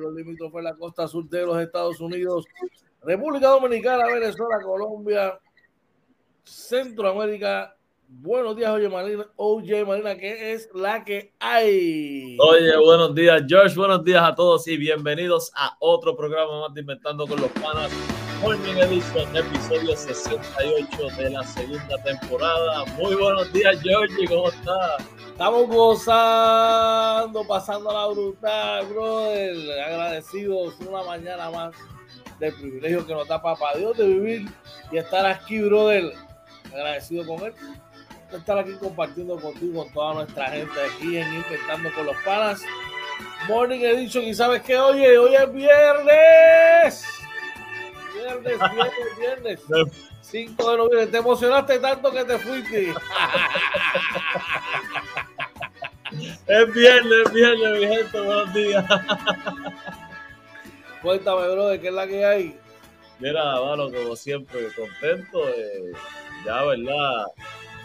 Pueblo limítrofe de la costa sur de los Estados Unidos, República Dominicana, Venezuela, Colombia, Centroamérica. Buenos días, oye Marina, oye Marina, que es la que hay. Oye, buenos días, George. Buenos días a todos y bienvenidos a otro programa más de Inventando con los Panas. Morning Edition, episodio 68 de la segunda temporada. Muy buenos días, Georgie, ¿cómo estás? Estamos gozando, pasando la brutal, brother. Agradecidos una mañana más del privilegio que nos da Papá Dios de vivir y estar aquí, brother. Agradecido con él, estar aquí compartiendo contigo, con toda nuestra gente aquí en Inventando con los Panas. Morning Edition, y sabes que, oye, hoy es viernes. Viernes, viernes, viernes. 5 de noviembre. Te emocionaste tanto que te fuiste. Es viernes, es viernes, mi gente. Buenos días. Cuéntame, bro, de qué es la que hay. Mira, mano, como siempre, contento. eh, ya, ¿verdad?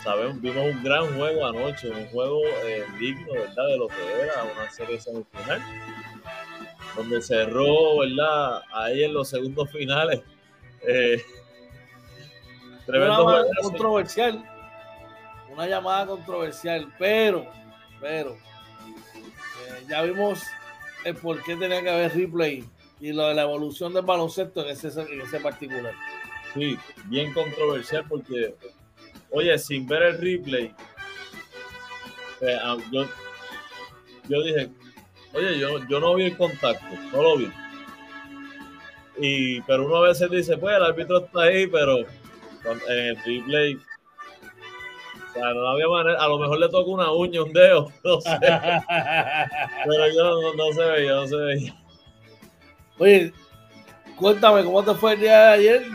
Sabemos, vimos un gran juego anoche, un juego eh, digno, ¿verdad? De lo que era una serie semifinal. Donde cerró, ¿verdad? Ahí en los segundos finales. Eh, Una llamada controversial. Una llamada controversial, pero, pero, eh, ya vimos el por qué tenía que haber replay y lo de la evolución del baloncesto en ese, en ese particular. Sí, bien controversial porque, oye, sin ver el replay, eh, ah, yo, yo dije, oye, yo, yo no vi el contacto, no lo vi. Y, pero uno a veces dice, pues el árbitro está ahí, pero en el replay, o sea, no había manera, a lo mejor le toca una uña, un dedo, no sé, pero yo no, no se veía, no se veía. Oye, cuéntame cómo te fue el día de ayer.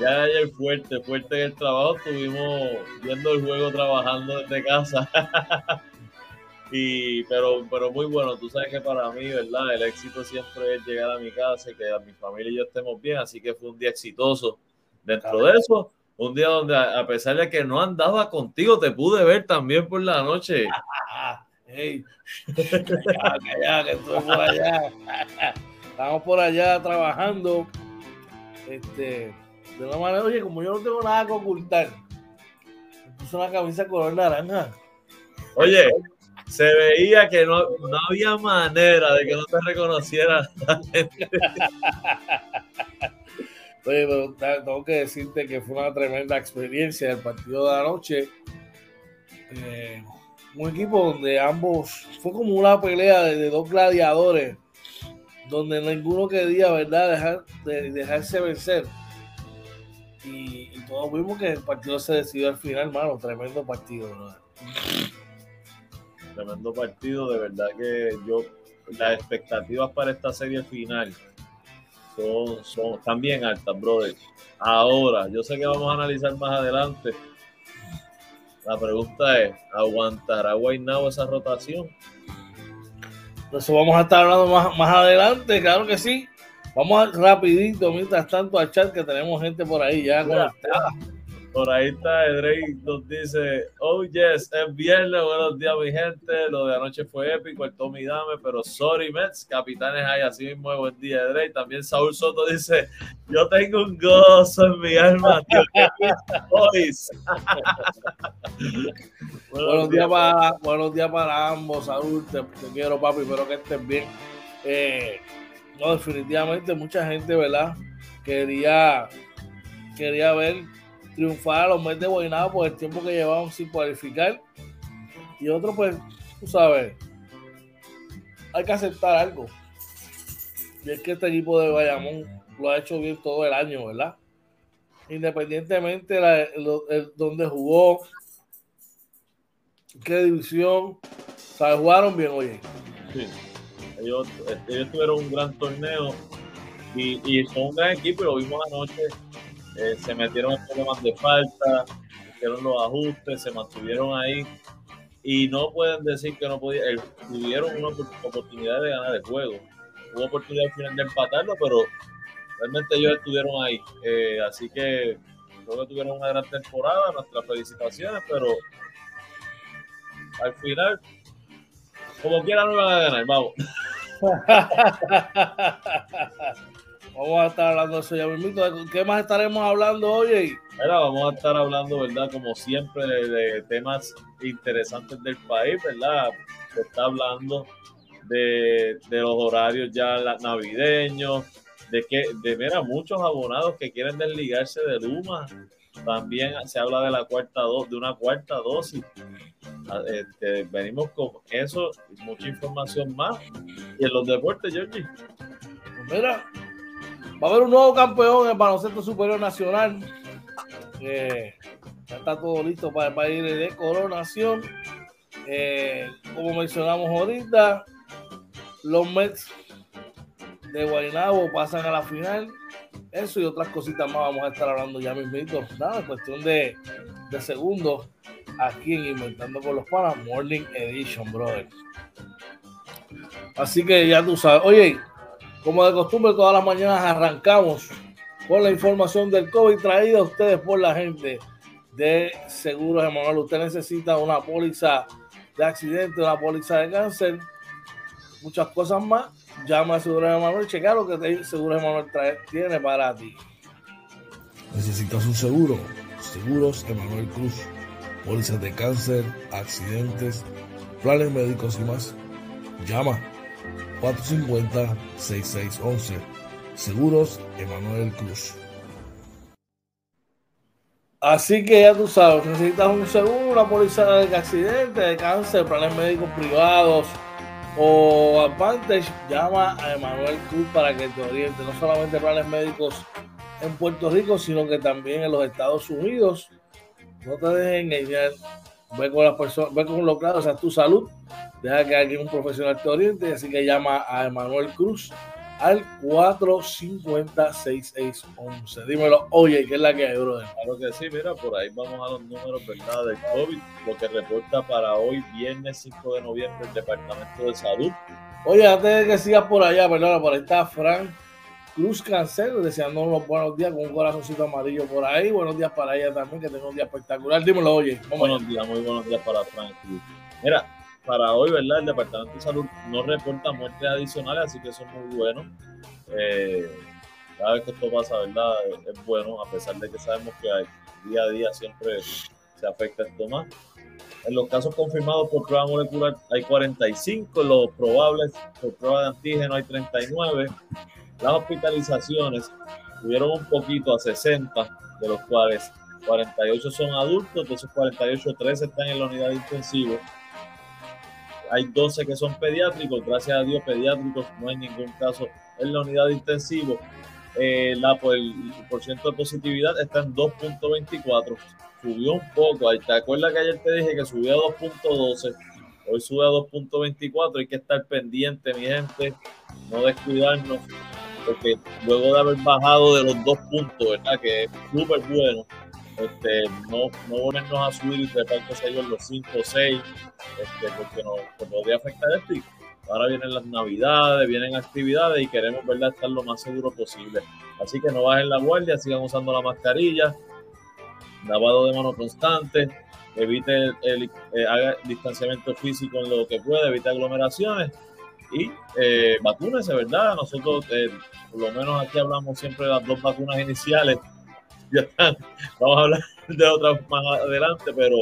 Ya ayer fuerte, fuerte en el trabajo, estuvimos viendo el juego trabajando desde casa. y, pero, pero muy bueno, tú sabes que para mí, ¿verdad? El éxito siempre es llegar a mi casa y que a mi familia y yo estemos bien, así que fue un día exitoso. Dentro de eso, un día donde a pesar de que no andaba contigo, te pude ver también por la noche. Hey, callá, callá, que estoy por allá. Estamos por allá trabajando. Este, de una manera, oye, como yo no tengo nada que ocultar, me puse una camisa color naranja. Oye, se veía que no, no había manera de que no te reconociera pero tengo que decirte que fue una tremenda experiencia el partido de anoche. Eh, un equipo donde ambos, fue como una pelea de, dos gladiadores, donde ninguno quería, ¿verdad?, dejar, de, dejarse vencer. Y, y todos vimos que el partido se decidió al final, mano. Tremendo partido, ¿no? Tremendo partido, de verdad que yo, las expectativas para esta serie final son, son, bien altas, brother. Ahora, yo sé que vamos a analizar más adelante. La pregunta es, ¿aguantará Guaynabo esa rotación? De eso vamos a estar hablando más, más adelante, claro que sí. Vamos a, rapidito, mientras tanto, al chat que tenemos gente por ahí ya conectada. Por ahí está Drake nos dice, oh yes, es viernes, buenos días mi gente, lo de anoche fue épico, el Tommy Dame, pero sorry Mets, capitanes hay así mismo, buen día Drake. También Saúl Soto dice, yo tengo un gozo en mi alma, tío, buenos, días para, buenos días para ambos, Saúl, te, quiero papi, espero que estés bien. Eh, no, definitivamente mucha gente, ¿verdad? Quería, quería ver triunfar a los Mets de Guaynabo por el tiempo que llevaban sin cualificar. Y otro, pues, tú sabes, hay que aceptar algo. Y es que este equipo de Bayamón lo ha hecho bien todo el año, ¿verdad? Independientemente de donde jugó, qué división, ¿sabes? Jugaron bien, oye. Sí. Ellos, ellos tuvieron un gran torneo y, y son un gran equipo lo vimos anoche eh, se metieron en problemas de falta, hicieron los ajustes, se mantuvieron ahí y no pueden decir que no podían, tuvieron una oportunidad de ganar el juego. Hubo oportunidad al final de empatarlo, pero realmente ellos estuvieron ahí. Eh, así que creo que tuvieron una gran temporada, nuestras felicitaciones, pero al final, como quiera, no van a ganar, vamos. Vamos a estar hablando de eso ya mismo. ¿Qué más estaremos hablando hoy? Mira, vamos a estar hablando, ¿verdad? Como siempre, de, temas interesantes del país, ¿verdad? Se está hablando de, los horarios ya navideños, de que, de mira, muchos abonados que quieren desligarse de Luma. También se habla de la cuarta de una cuarta dosis. Ah, este, venimos con eso y mucha información más. Y en los deportes, Georgie. Mira, Va a haber un nuevo campeón en el baloncesto superior nacional. ya está todo listo para el país de coronación. Eh, como mencionamos ahorita, los Mets de Guaynabo pasan a la final. Eso y otras cositas más vamos a estar hablando ya mismito. Nada, cuestión de, de segundos aquí en Inventando con los Panas Morning Edition, brother. Así que ya tú sabes. Oye, como de costumbre, todas las mañanas arrancamos con la información del COVID traída a ustedes por la gente de Seguros Emanuel. Usted necesita una póliza de accidente, una póliza de cáncer, muchas cosas más. Llama a Seguros Emanuel y checa lo que Seguros Emanuel tiene para ti. Necesitas un seguro. Seguros Emanuel Cruz. Pólizas de cáncer, accidentes, planes médicos y más. Llama 450-6611. Seguros Emanuel Cruz. Así que ya tú sabes, necesitas un seguro, una póliza de accidente, de cáncer, planes médicos privados o Advantage, llama a Emanuel Cruz para que te oriente. No solamente planes médicos en Puerto Rico, sino que también en los Estados Unidos. No te dejes engañar. Ve con las personas, ve con los o sea, tu salud deja que alguien, un profesional te oriente, así que llama a Emanuel Cruz al 450-6611. Dímelo, oye, ¿qué es la que hay, brother? Claro que sí, mira, por ahí vamos a los números, ¿verdad? Del COVID, lo que reporta para hoy, viernes 5 de noviembre, el Departamento de Salud. Oye, antes de que sigas por allá, perdona, por ahí está Frank Cruz Cancel, deseando unos buenos días con un corazoncito amarillo por ahí. Buenos días para ella también, que tenga un día espectacular. Dímelo, oye. Buenos días, muy buenos días para Frank. Mira, para hoy, ¿verdad? El Departamento de Salud no reporta muertes adicionales, así que eso es muy bueno. Eh, cada vez que esto pasa, ¿verdad? Es bueno, a pesar de que sabemos que día a día siempre se afecta esto más. En los casos confirmados por prueba molecular hay 45, los probables por prueba de antígeno hay 39. Las hospitalizaciones subieron un poquito a 60, de los cuales 48 son adultos, esos 48, 13 están en la unidad de intensivo hay 12 que son pediátricos, gracias a Dios pediátricos, no hay ningún caso en la unidad de intensivo. Eh, la, pues, el, porcentaje de positividad está en 2.24, subió un poco, ¿te acuerdas que ayer te dije que subió a 2.12? Hoy sube a 2.24, hay que estar pendiente, mi gente, no descuidarnos, porque luego de haber bajado de los dos puntos, ¿verdad? Que es súper bueno, este, no, no ponernos a subir y tratar que se los 5 o 6, este, porque nos, podría afectar esto. Y ahora vienen las navidades, vienen actividades y queremos ¿verdad? estar lo más seguro posible. Así que no bajen la guardia, sigan usando la mascarilla, lavado de mano constante, evite el, eh, haga distanciamiento físico en lo que pueda, evite aglomeraciones y eh, vacúnese, ¿verdad? Nosotros, eh, por lo menos aquí hablamos siempre de las dos vacunas iniciales. Ya están, vamos a hablar de otras más adelante, pero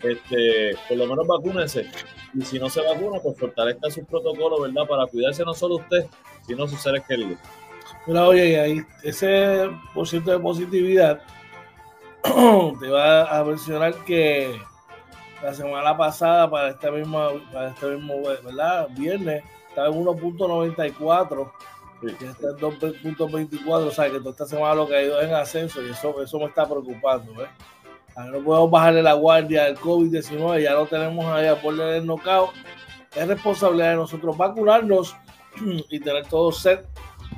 este, por lo menos vacúnese. Y si no se vacuna, pues fortalezca sus protocolos, ¿verdad? Para cuidarse no solo usted, sino sus seres queridos. Mira, oye, ahí ese por ciento de positividad te va a mencionar que la semana pasada para esta misma, para este mismo, ¿verdad? Viernes, estaba en 1.94 y está en 2.24, o sea que toda esta semana lo que ha ido en ascenso y eso, eso me está preocupando, ¿ves? no podemos bajarle la guardia del COVID-19, ya lo tenemos ahí a borde del knockout. Es responsabilidad de nosotros vacunarnos y tener todo set,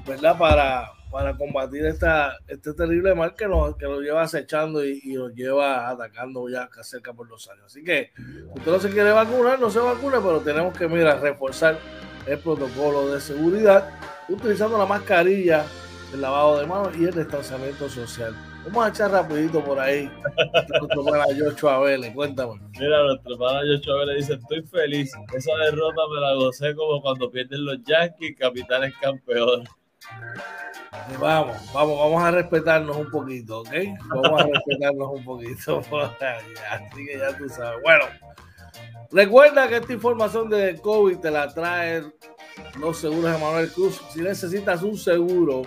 ¿verdad? Para, para combatir esta, este terrible mal que nos, que nos lleva acechando y, y, nos lleva atacando ya cerca por los años. Así que usted no se quiere vacunar, no se vacune, pero tenemos que, mira, reforzar el protocolo de seguridad utilizando la mascarilla, el lavado de manos y el distanciamiento social. Vamos a echar rapidito por ahí. Nuestro pana Joshua Vélez, cuéntame. Mira, nuestro pana Joshua Vélez dice, estoy feliz. Esa derrota me la gocé como cuando pierden los Yankees, capitanes campeones. Vamos, vamos, vamos a respetarnos un poquito, ¿ok? Vamos a respetarnos un poquito. Así que ya tú sabes. Bueno, recuerda que esta información de COVID te la trae los seguros de Manuel Cruz. Si necesitas un seguro,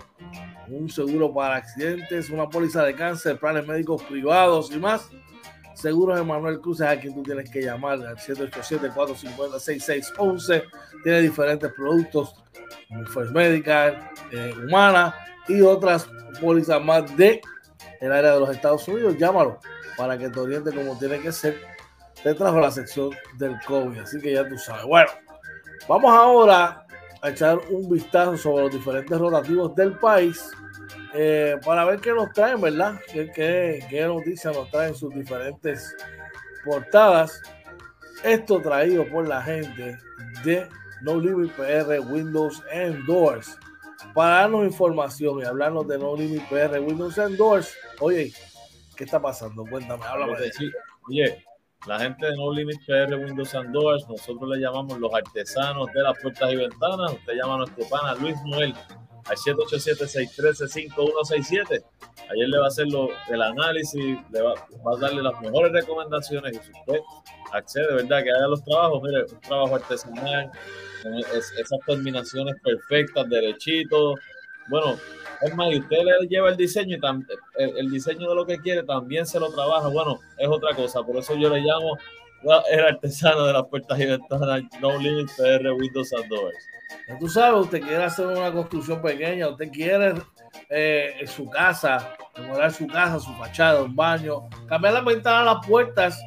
un seguro para accidentes, una póliza de cáncer, planes médicos privados y más, Seguros Manuel Cruz es a quien tú tienes que llamar al 787-450-6611. Tiene diferentes productos, First Medical, eh, Humana y otras pólizas más de el área de los Estados Unidos. Llámalo para que te oriente como tiene que ser detrás de la sección del COVID. Así que ya tú sabes. Bueno, vamos ahora a echar un vistazo sobre los diferentes rotativos del país eh, para ver qué nos traen, ¿verdad? ¿Qué, qué, noticias nos traen sus diferentes portadas. Esto traído por la gente de No Limit PR, Windows and Doors. Para darnos información y hablarnos de No Limit PR, Windows and Doors. Oye, ¿qué está pasando? Cuéntame, háblame. Oye, la gente de No Limit PR, Windows and Doors, nosotros le llamamos los artesanos de las puertas y ventanas. Usted llama a nuestro pana Luis Noel al 787-613-5167. Ayer le va a hacer lo, el análisis, le va, va, a darle las mejores recomendaciones y si usted accede, ¿verdad? Que haga los trabajos, mire, un trabajo artesanal, esas terminaciones perfectas, derechitos. Bueno, es más, y usted le lleva el diseño y el, el, diseño de lo que quiere también se lo trabaja. Bueno, es otra cosa, por eso yo le llamo el artesano de las puertas y ventanas, No Limit PR Windows and Doors. Tú sabes, usted quiere hacer una construcción pequeña, usted quiere eh, su casa, mejorar su casa, su fachada, un baño, cambiar las ventanas, las puertas.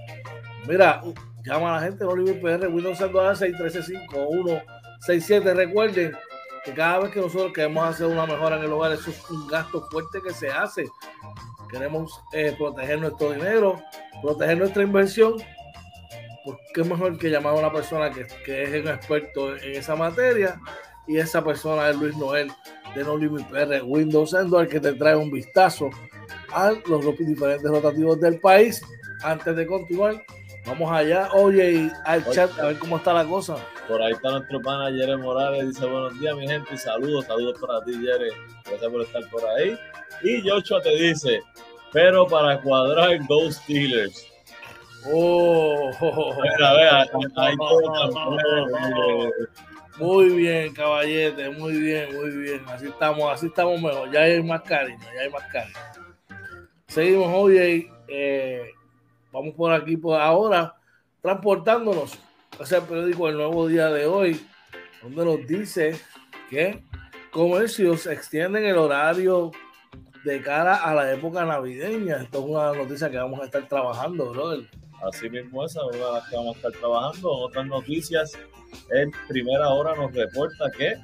Mira, llama a la gente, no Limit PR, Windows and Doors 6135167. Recuerden que cada vez que nosotros queremos hacer una mejora en el hogar, eso es un gasto fuerte que se hace. Queremos eh, proteger nuestro dinero, proteger nuestra inversión qué mejor que llamar a una persona que, que, es un experto en esa materia y esa persona es Luis Noel de No Limit PR Windows Android que te trae un vistazo a los diferentes rotativos del país. Antes de continuar, vamos allá, oye, al chat a ver cómo está la cosa. Por ahí está nuestro pana Jere Morales, dice buenos días mi gente saludos, saludos para ti Jere, gracias por estar por ahí. Y Joshua te dice, pero para cuadrar Ghost Steelers Oh, muy bien, caballete, muy bien, muy bien. Así estamos, así estamos mejor. Ya hay más cariño, ya hay más cariño. Seguimos hoy, eh, vamos por aquí por ahora, transportándonos hacia el periódico El Nuevo Día de hoy, donde nos dice que comercios extienden el horario de cara a la época navideña. Esto es una noticia que vamos a estar trabajando, brother. Así mismo esa es una de las que vamos a estar trabajando. Otras noticias, en primera hora nos reporta que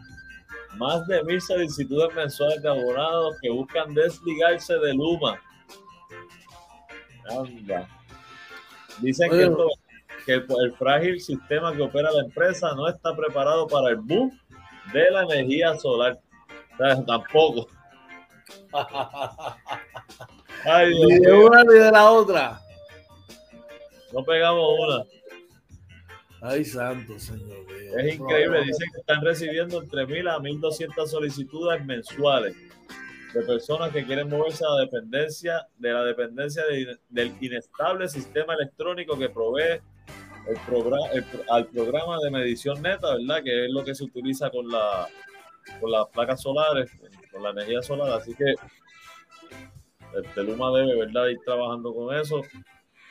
más de mil solicitudes mensuales de abonados que buscan desligarse de Luma. Anda. Dicen que, que el, frágil sistema que opera la empresa no está preparado para el boom de la energía solar. O sea, tampoco. ni de una ni de la otra. No pegamos una. Ay, santo señor. Es increíble. Dicen que están recibiendo entre 1000 a 1200 solicitudes mensuales de personas que quieren moverse a la dependencia de la dependencia del inestable sistema electrónico que provee al programa de medición neta, ¿verdad? Que es lo que se utiliza con la con las placas solares, con la energía solar, así que el Teluma debe, ¿verdad?, ir trabajando con eso,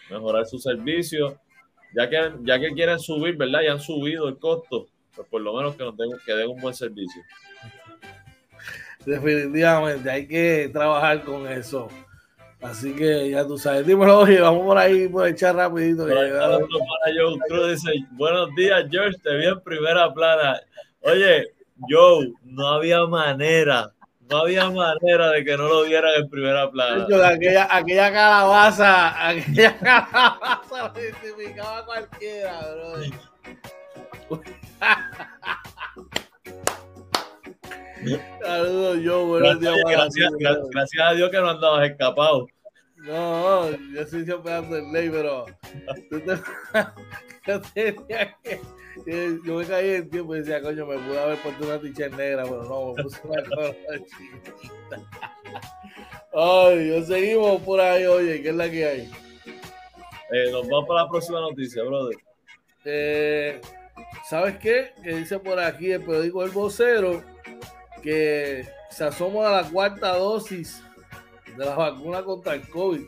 mejorar su servicio, ya que ya que quieren subir, ¿verdad? Y han subido el costo, pues por lo menos que nos den, que den un buen servicio. Definitivamente, hay que trabajar con eso. Así que ya tú sabes. Dímelo, oye, vamos por ahí por echar rapidito. buenos días, George, te vi en primera plana. Oye, Joe, no había manera, no había manera de que no lo vieran en primera plana. Aquella, aquella calabaza, aquella calabaza lo identificaba cualquiera, bro. Saludos, yo, buenos días. Gracias, gracias, a Dios que no andabas escapado. No, yo estoy siempre en ley, pero yo, tenía que, yo me caí en tiempo y decía, coño, me pude haber puesto una ticha negra, pero no, me puse una cosa chiquita. Ay, yo seguimos por ahí, oye, ¿qué es la que hay? Eh, nos vamos para la próxima noticia, brother. Eh, ¿Sabes qué? Que dice por aquí el periódico El Vocero que se asoma a la cuarta dosis de la vacuna contra el COVID.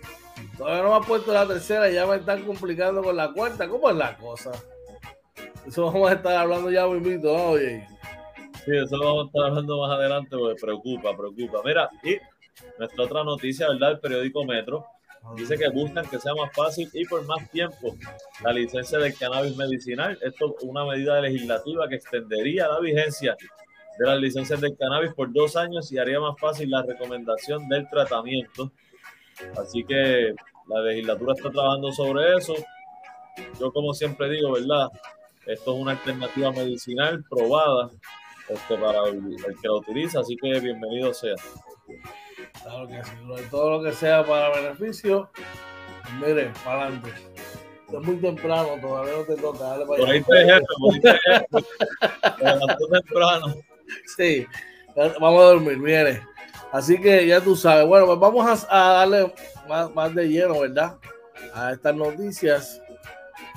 Todavía no me ha puesto la tercera y ya me están complicando con la cuarta. ¿Cómo es la cosa? Eso vamos a estar hablando ya, muy ¿no? Oye. Sí, eso lo vamos a estar hablando más adelante porque preocupa, preocupa. Mira, y nuestra otra noticia, ¿verdad? El periódico Metro dice que buscan que sea más fácil y por más tiempo la licencia del cannabis medicinal. Esto es una medida legislativa que extendería la vigencia de las licencias del cannabis por dos años y haría más fácil la recomendación del tratamiento. Así que la legislatura está trabajando sobre eso. Yo como siempre digo, ¿verdad? Esto es una alternativa medicinal probada este, para el, que la utiliza, así que bienvenido sea. Claro que sí, todo lo que sea para beneficio, mire, para adelante. Es muy temprano, todavía no te toca. Dale para por ahí te jefe, por ahí te jefe. temprano. Sí, vamos a dormir, mire. Así que ya tú sabes. Bueno, pues vamos a, darle más, de lleno, ¿verdad? A estas noticias.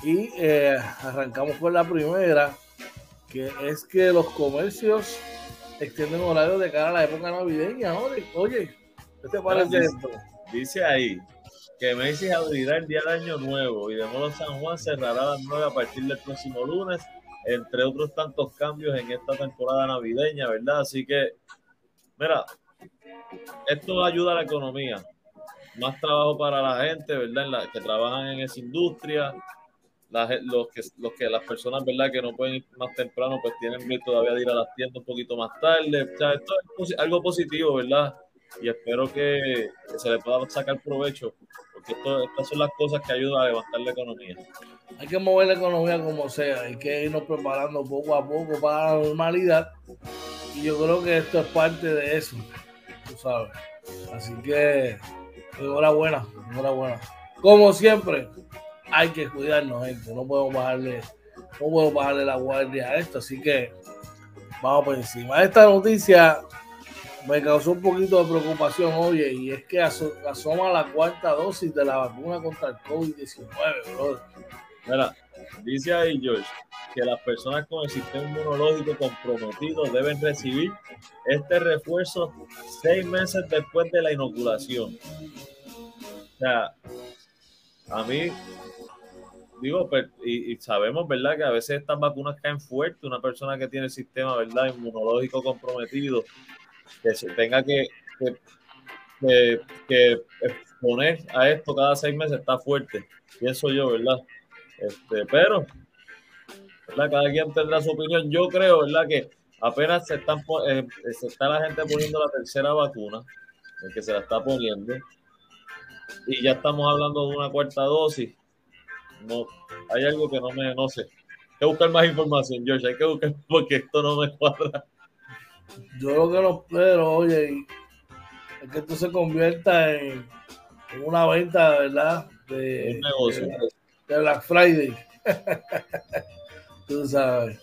Y eh, arrancamos con la primera, que es que los comercios extienden horarios de cara a la época navideña. Oye, ¿qué te parece esto? Dice ahí que Macy's abrirá el día de Año Nuevo y de modo San Juan cerrará las 9 a partir del próximo lunes entre otros tantos cambios en esta temporada navideña, ¿verdad? Así que, mira, esto ayuda a la economía. Más trabajo para la gente, ¿verdad? la, que trabajan en esa industria. los, que, los que las personas, ¿verdad? Que no pueden ir más temprano, pues tienen que todavía de ir a las tiendas un poquito más tarde. O sea, esto es algo positivo, ¿verdad? Y espero que, que se le pueda sacar provecho estas son las cosas que ayudan a levantar la economía. Hay que mover la economía como sea, hay que irnos preparando poco a poco para la normalidad. Y yo creo que esto es parte de eso, tú sabes. Así que enhorabuena, enhorabuena. Como siempre, hay que cuidarnos, gente. No podemos bajarle, no podemos bajarle la guardia a esto. Así que vamos por encima. Esta noticia me causó un poquito de preocupación, oye, y es que asoma la cuarta dosis de la vacuna contra el COVID-19, brother. Mira, dice ahí George que las personas con el sistema inmunológico comprometido deben recibir este refuerzo seis meses después de la inoculación. O sea, a mí, digo, pues, y, sabemos, ¿verdad? Que a veces estas vacunas caen fuerte. Una persona que tiene el sistema, ¿verdad? Inmunológico comprometido que se tenga que, que, exponer a esto cada seis meses está fuerte, pienso yo, ¿verdad? Este, pero, ¿verdad? Cada quien tendrá su opinión. Yo creo, ¿verdad? Que apenas se, están, eh, se está la gente poniendo la tercera vacuna, el que se la está poniendo, y ya estamos hablando de una cuarta dosis. No, hay algo que no me, no sé. Hay que buscar más información, George, hay que buscar porque esto no me cuadra. Yo lo que no espero, oye, es que esto se convierta en, una venta, ¿verdad? De, de Black Friday. Tú sabes.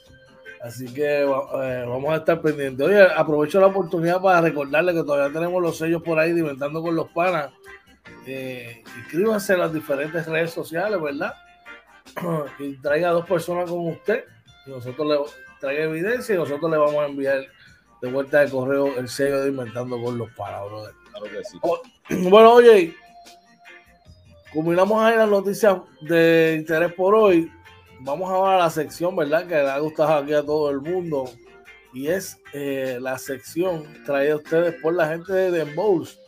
Así que eh, vamos a estar pendientes. Oye, aprovecho la oportunidad para recordarle que todavía tenemos los sellos por ahí diventando con los panas. Eh, inscríbanse en las diferentes redes sociales, ¿verdad? y traiga a dos personas como usted. Y nosotros le traiga evidencia y nosotros le vamos a enviar de vuelta de correo el sello de Inventando con los panas, brother. Claro que sí. Oh, bueno, oye, combinamos ahí las noticias de interés por hoy vamos ahora a la sección, ¿verdad? Que le ha gustado aquí a todo el mundo. Y es eh, la sección traída a ustedes por la gente de Den Bowls.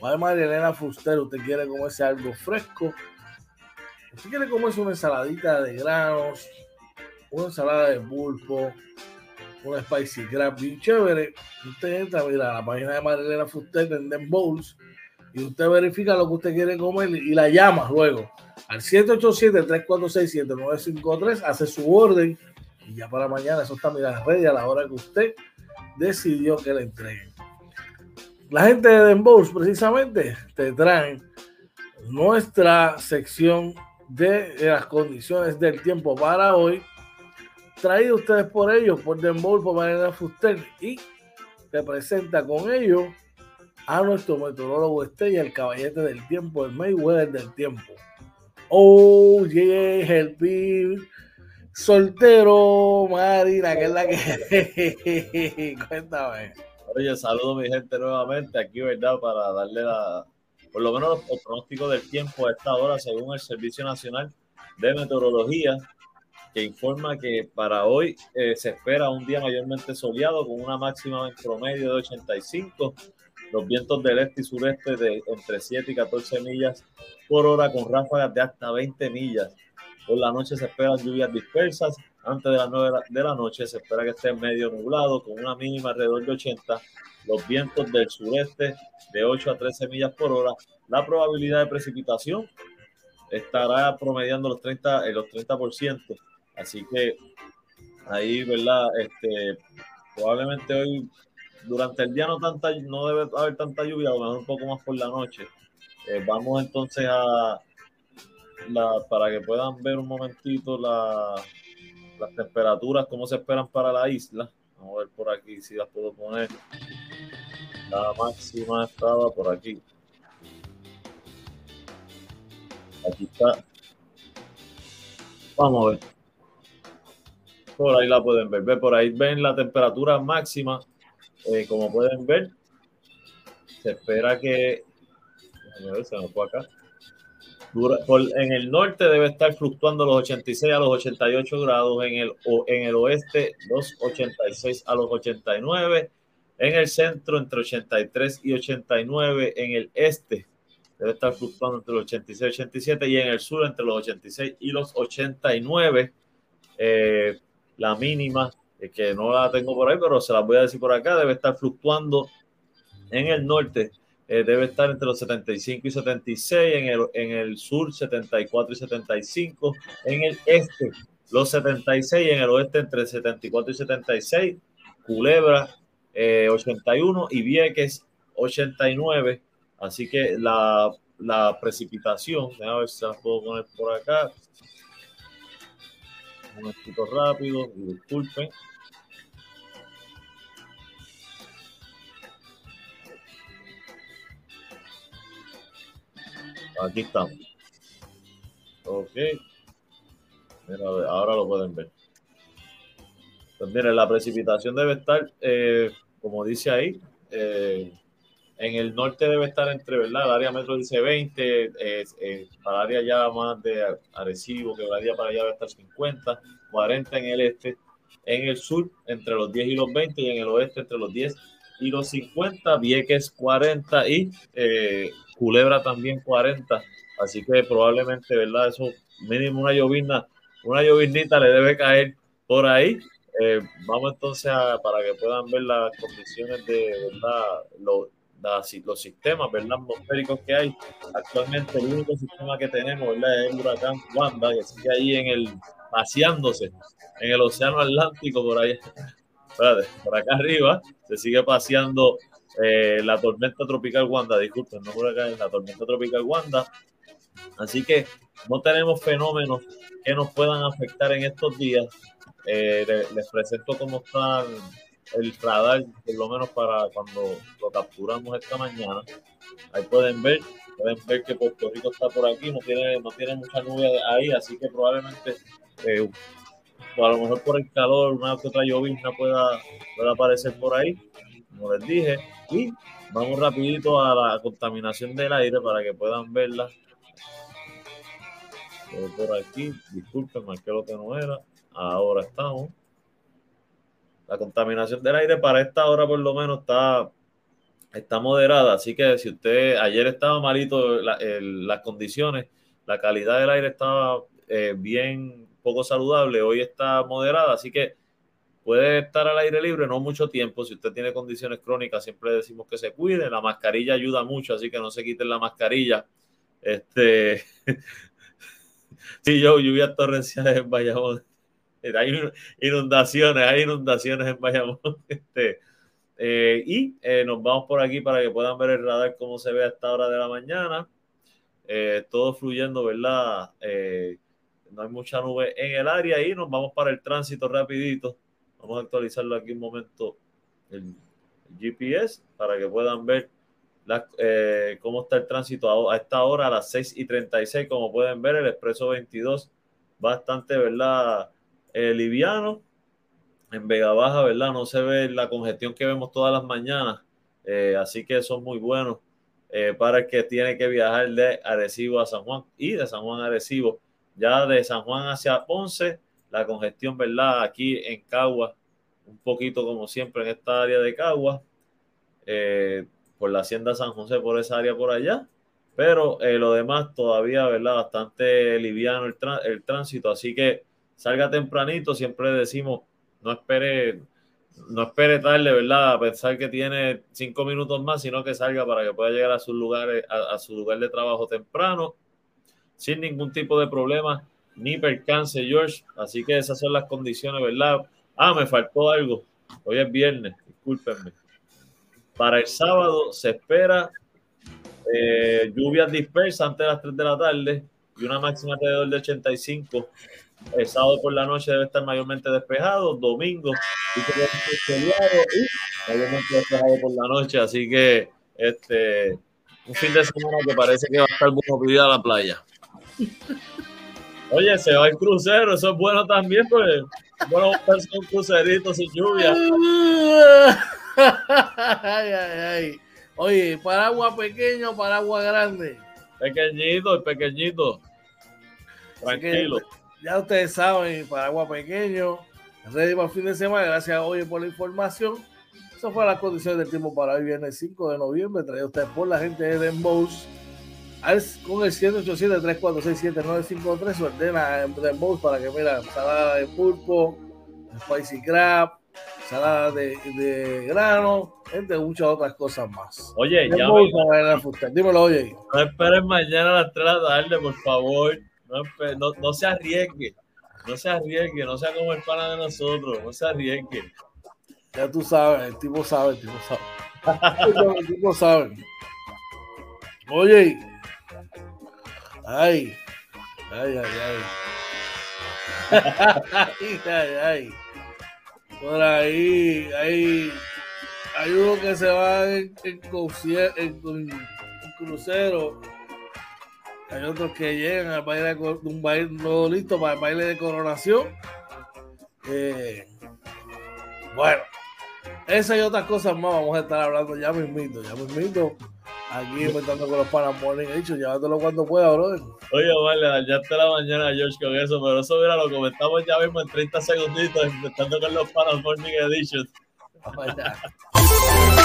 Madre María Elena Fuster, usted quiere comerse algo fresco. Usted quiere comerse una ensaladita de granos, una ensalada de pulpo, una spicy crab bien chévere. Usted entra, mira, a la página de María Elena Fuster en Den Bowls y usted verifica lo que usted quiere comer y la llama luego al 787-346-7953, hace su orden y ya para mañana eso está mira ready a la hora que usted decidió que le entreguen. La gente de Denbows precisamente te traen nuestra sección de las condiciones del tiempo para hoy, traído ustedes por ellos, por Denbows, por Mariana Fuster, y te presenta con ellos a nuestro meteorólogo estrella, el caballete del tiempo, el Mayweather del tiempo. Oh, yeah, help Soltero, Marina, que es la que. Cuéntame. Oye, saludo mi gente nuevamente aquí, ¿verdad? Para darle la, por lo menos el pronóstico del tiempo a esta hora, según el Servicio Nacional de Meteorología, que informa que para hoy eh, se espera un día mayormente soleado con una máxima en promedio de 85 los vientos del este y sureste de entre 7 y 14 millas por hora con ráfagas de hasta 20 millas. Por la noche se esperan lluvias dispersas. Antes de las 9 de la noche se espera que esté medio nublado con una mínima alrededor de 80. Los vientos del sureste de 8 a 13 millas por hora. La probabilidad de precipitación estará promediando los 30, los 30%. Así que ahí, ¿verdad? Este, probablemente hoy durante el día no tanta no debe haber tanta lluvia, a lo mejor un poco más por la noche. Eh, vamos entonces a la, para que puedan ver un momentito la, las temperaturas, cómo se esperan para la isla. Vamos a ver por aquí si las puedo poner. La máxima estaba por aquí. Aquí está. Vamos a ver. Por ahí la pueden ver. por ahí ven la temperatura máxima eh, como pueden ver, se espera que. se me fue acá. en el norte debe estar fluctuando los 86 a los 88 grados, en el, en el oeste los 86 a los 89, en el centro entre 83 y 89, en el este debe estar fluctuando entre los 86 y 87 y en el sur entre los 86 y los 89. Eh, la mínima que no la tengo por ahí, pero se las voy a decir por acá, debe estar fluctuando en el norte, eh, debe estar entre los 75 y 76, en el, en el sur 74 y 75, en el este los 76, en el oeste entre 74 y 76, Culebra 81 eh, y Vieques 89. Así que la, la precipitación, a ver si la puedo poner por acá. Un momentito rápido, disculpen. Aquí estamos. Ok. Mira, ahora lo pueden ver. Pues miren, la precipitación debe estar, eh, como dice ahí, eh, en el norte debe estar entre, ¿verdad? El área metro dice 20, eh, para el área ya más de Arecibo, que el área para allá debe estar 50, 40 en el este, en el sur entre los 10 y los 20 y en el oeste entre los 10 y los 50, Vieques 40 y Culebra también 40. Así que probablemente, ¿verdad? Eso mínimo una llovizna, una lloviznita le debe caer por ahí. Eh, vamos entonces a, para que puedan ver las condiciones de, ¿verdad? Los, los sistemas, ¿verdad? Atmosféricos que hay. Actualmente el único sistema que tenemos, ¿verdad? Es el huracán Wanda, que sigue ahí en el, paseándose en el océano Atlántico por ahí. por acá arriba se sigue paseando eh, la tormenta tropical Wanda, disculpen, no huracán, la tormenta tropical Wanda. Así que no tenemos fenómenos que nos puedan afectar en estos días. Eh, les, presento cómo está el radar, por lo menos para cuando lo capturamos esta mañana. Ahí pueden ver, pueden ver que Puerto Rico está por aquí, no tiene, no tiene mucha nube ahí, así que probablemente eh, a lo mejor por el calor, una que otra llovizna pueda, pueda aparecer por ahí, como les dije. Y vamos rapidito a la contaminación del aire para que puedan verla. Por aquí, disculpen, marqué lo que no era. Ahora estamos. La contaminación del aire para esta hora por lo menos está, está moderada. Así que si usted ayer estaba malito las condiciones, la calidad del aire estaba eh, bien poco saludable, hoy está moderada, así que puede estar al aire libre no mucho tiempo. Si usted tiene condiciones crónicas, siempre decimos que se cuide. La mascarilla ayuda mucho, así que no se quiten la mascarilla. Este, sí, yo, lluvias torrenciales en Bayamón. Hay inundaciones, hay inundaciones en Bayamón. Este, eh, y eh, nos vamos por aquí para que puedan ver el radar cómo se ve a esta hora de la mañana. Eh, todo fluyendo, ¿verdad? no hay mucha nube en el área y nos vamos para el tránsito rapidito. Vamos a actualizarlo aquí un momento el, GPS para que puedan ver eh, cómo está el tránsito a, esta hora, a las 6 y 36. Como pueden ver, el expreso 22 bastante, ¿verdad? Eh, liviano. En Vega Baja, ¿verdad? No se ve la congestión que vemos todas las mañanas. Eh, así que es muy bueno para el que tiene que viajar de Arecibo a San Juan y de San Juan a Arecibo ya de San Juan hacia Ponce, la congestión, ¿verdad? Aquí en Cagua, un poquito como siempre en esta área de Cagua, eh, por la hacienda San José, por esa área por allá. Pero eh, lo demás todavía, ¿verdad? Bastante liviano el, el tránsito, así que salga tempranito, siempre decimos, no espere, no espere tarde, ¿verdad? A pensar que tiene cinco minutos más, sino que salga para que pueda llegar a su lugar, a su lugar de trabajo temprano sin ningún tipo de problema ni percance, George. Así que esas son las condiciones, ¿verdad? Ah, me faltó algo. Hoy es viernes, discúlpenme. Para el sábado se espera eh, lluvias dispersas antes de las 3 de la tarde y una máxima alrededor de 85. El sábado por la noche debe estar mayormente despejado. Domingo y mayormente despejado por la noche. Así que este un fin de semana que parece que va a estar bueno a la playa. Oye, se va el crucero, eso es bueno también, pues. Bueno, buscarse un crucerito sin lluvia. ay, ay, ay. Oye, paraguas pequeño, paraguas grande. Pequeñito, el pequeñito. Tranquilo. ya ustedes saben, paraguas pequeño. Ready para el fin de semana. Gracias, oye, por la información. Eso fue las condiciones del tiempo para hoy, viernes 5 de noviembre. Traído ustedes por la gente de Con el 187-346-7953 ordena en Bows para que mira, salada de pulpo, spicy crab, salada de, de grano, entre muchas otras cosas más. Oye, ya Dímelo, oye. No esperen mañana a las 3 de la tarde, por favor. No, no, no, se arriesgue. No se arriesgue, no sea como el pana de nosotros, no se arriesgue. Ya tú sabes, el tipo sabe, el tipo sabe. el tipo sabe. Oye, Ay, ay, ay, ay. ay, ay. Por ahí, hay, hay uno que se va en, en, crucero. Hay otros que llegan al baile de, un baile no listo para el baile de coronación. Eh, bueno, esa y otras cosas más vamos a estar hablando ya mismito, ya mismito Aquí inventando con los panas morning, he dicho, llévatelo cuando pueda, brother. Oye, vale, ya te la mañana, George, con eso, pero eso, mira, lo comentamos ya mismo en 30 segunditos, inventando con los panas morning edition.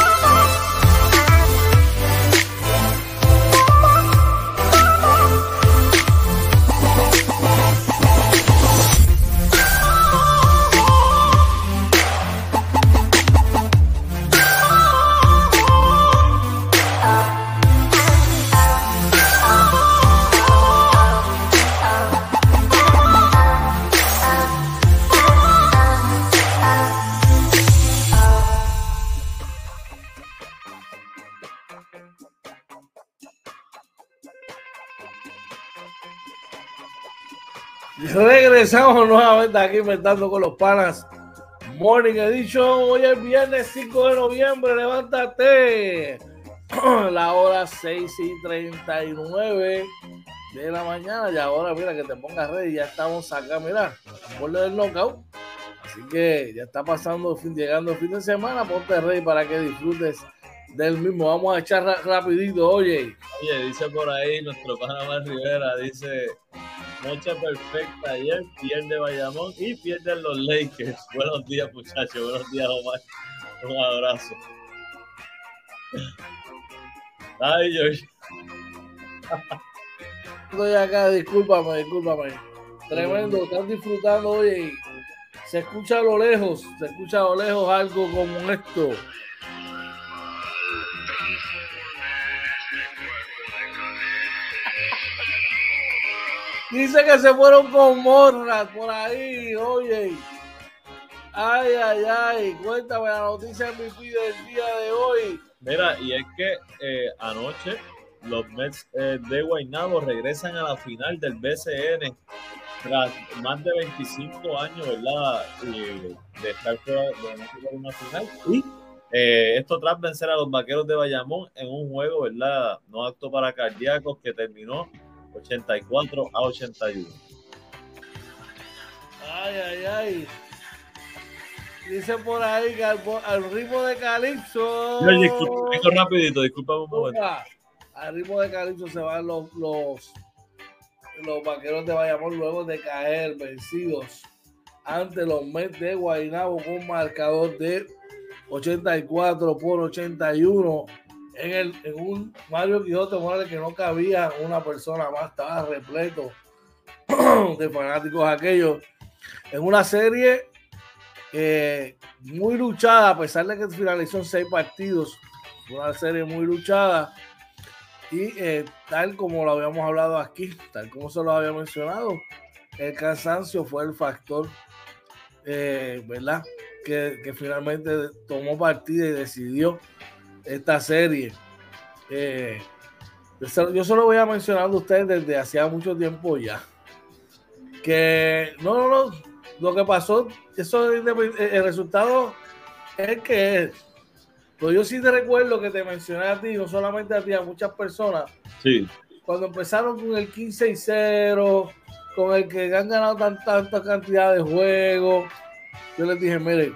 Regresamos nuevamente aquí inventando con los panas. Morning Edition. Hoy es viernes 5 de noviembre. Levántate. La hora 6 y 39 de la mañana. Y ahora, mira, que te pongas ready. Ya estamos acá, mira, borde del knockout. Así que ya está pasando, llegando el fin de semana. Ponte ready para que disfrutes del mismo. Vamos a echar rapidito, oye. Oye, dice por ahí nuestro Panamá Rivera, dice noche perfecta ayer, pierde Bayamón y pierden los Lakers. Buenos días, muchachos. Buenos días, Omar. Un abrazo. Ay, George. Estoy acá, discúlpame, discúlpame. Tremendo, están disfrutando, oye. Se escucha a lo lejos, se escucha a lo lejos algo como esto. Dice que se fueron con morras por ahí, oye. Ay, ay, ay. Cuéntame la noticia mi vida del día de hoy. Mira, y es que eh, anoche los Mets eh, de Guaynabo regresan a la final del BCN tras más de 25 años, ¿verdad? de estar fuera de una final. Y eh, esto tras vencer a los vaqueros de Bayamón en un juego, ¿verdad? No acto para cardíacos que terminó 84 a 81. Ay, ay, ay. Dice por ahí que al, ritmo de Calipso. No, disculpa, rapidito, disculpa un momento. Al ritmo de Calipso se van los, los, los vaqueros de Bayamón luego de caer vencidos ante los Mets de Guaynabo con marcador de 84 por 81 en, un Mario Quijote Morales que no cabía una persona más, estaba repleto de fanáticos aquellos. En una serie muy luchada, a pesar de que finalizó en seis partidos, una serie muy luchada. Y eh, tal como lo habíamos hablado aquí, tal como se lo había mencionado, el cansancio fue el factor, eh, ¿verdad? Que, que finalmente tomó partida y decidió esta serie. Eh, yo, solo voy a mencionar a ustedes desde hacía mucho tiempo ya. Que no, no, no, lo que pasó, eso el resultado es que es. Pero yo sí te recuerdo que te mencioné a ti, no solamente a ti, a muchas personas. Sí. Cuando empezaron con el 15 y 0, con el que han ganado tanta cantidad de juegos, yo les dije, mire,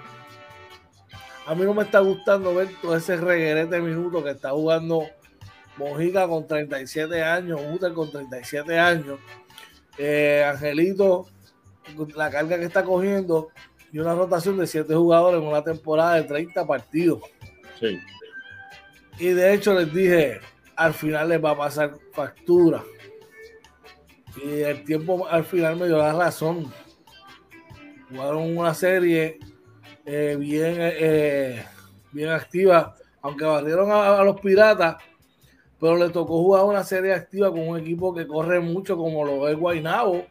a mí no me está gustando ver todo ese reguerete de minutos que está jugando Mojica con 37 años, Uter con 37 años, eh, Angelito, la carga que está cogiendo y una rotación de 7 jugadores en una temporada de 30 partidos. Sí. Y de hecho les dije, al final les va a pasar factura. Y el tiempo al final me dio la razón. Jugaron una serie eh, bien, eh, bien activa, aunque barrieron a, los piratas, pero le tocó jugar una serie activa con un equipo que corre mucho como lo es Guainabo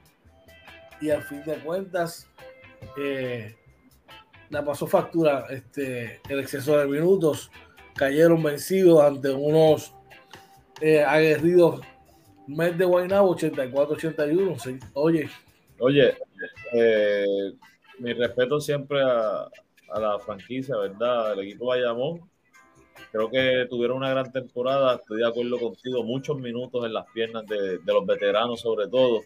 y al fin de cuentas eh, la pasó factura este, el exceso de minutos, cayeron vencidos ante unos aguerridos mes de Guainabo 84-81, oye. Oye, mi respeto siempre a, la franquicia, ¿verdad? El equipo Bayamón. Creo que tuvieron una gran temporada. Estoy de acuerdo contigo. Muchos minutos en las piernas de, los veteranos, sobre todo.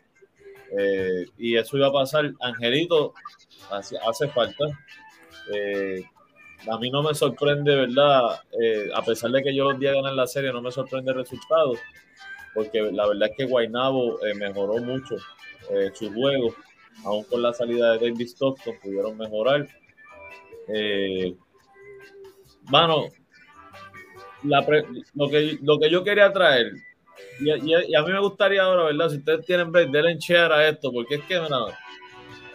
Eh, y eso iba a pasar. Angelito hace, falta. Eh, a mí no me sorprende, ¿verdad? Eh, a pesar de que yo los días ganar la serie, no me sorprende el resultado. Porque la verdad es que Guainabo mejoró mucho su juego aún con la salida de David Stockton, pudieron mejorar. Eh, mano, lo, que, lo que yo quería traer, y, a mí me gustaría ahora, ¿verdad? Si ustedes tienen break, denle share a esto, porque es que, nada,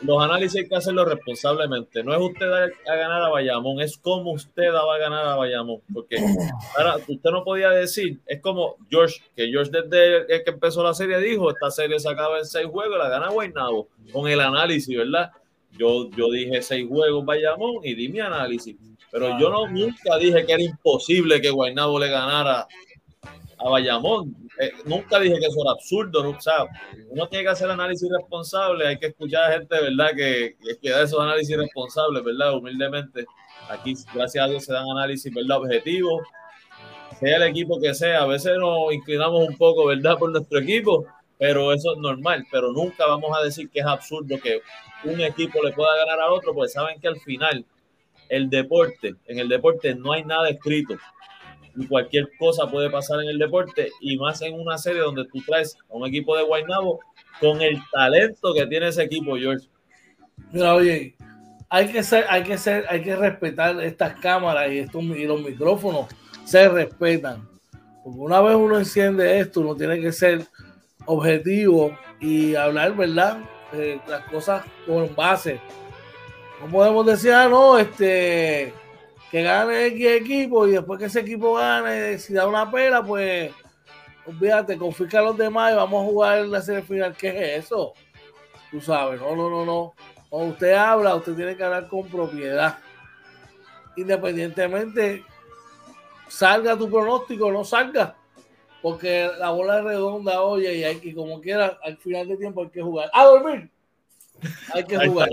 los análisis hay que hacerlos responsablemente. No es usted a ganar a Bayamón, es como usted va a ganar a Bayamón. Porque ahora usted no podía decir, es como George, que George desde que empezó la serie dijo, esta serie se acaba en seis juegos, la gana Guaynabo, con el análisis, ¿verdad? Yo, yo dije seis juegos Bayamón y di mi análisis. Pero yo no nunca dije que era imposible que Guaynabo le ganara a Bayamón. Eh, nunca dije que eso era absurdo, ¿no? uno tiene que hacer análisis responsable, hay que escuchar a gente, ¿verdad? Que, que da esos análisis responsables, ¿verdad? Humildemente. Aquí, gracias a Dios, se dan análisis, ¿verdad? Objetivos, sea el equipo que sea. A veces nos inclinamos un poco, ¿verdad? Por nuestro equipo, pero eso es normal. Pero nunca vamos a decir que es absurdo que un equipo le pueda ganar al otro, porque saben que al final el deporte, en el deporte no hay nada escrito y cualquier cosa puede pasar en el deporte y más en una serie donde tú traes a un equipo de Guaynabo con el talento que tiene ese equipo, George. Mira, oye, hay que ser, hay que ser, hay que respetar estas cámaras y estos y los micrófonos se respetan. Porque una vez uno enciende esto, uno tiene que ser objetivo y hablar, ¿verdad? las cosas con base. No podemos decir, ah, no, este, que gane X equipo y después que ese equipo gane, si da una pela, pues olvídate, confisca a los demás y vamos a jugar la serie final. ¿Qué es eso? Tú sabes, no, no, no, no. Cuando usted habla, usted tiene que hablar con propiedad. Independientemente, salga tu pronóstico o no salga. Porque la bola es redonda, oye, y, hay, como quiera, al final de tiempo hay que jugar. ¡A dormir! Hay que jugar.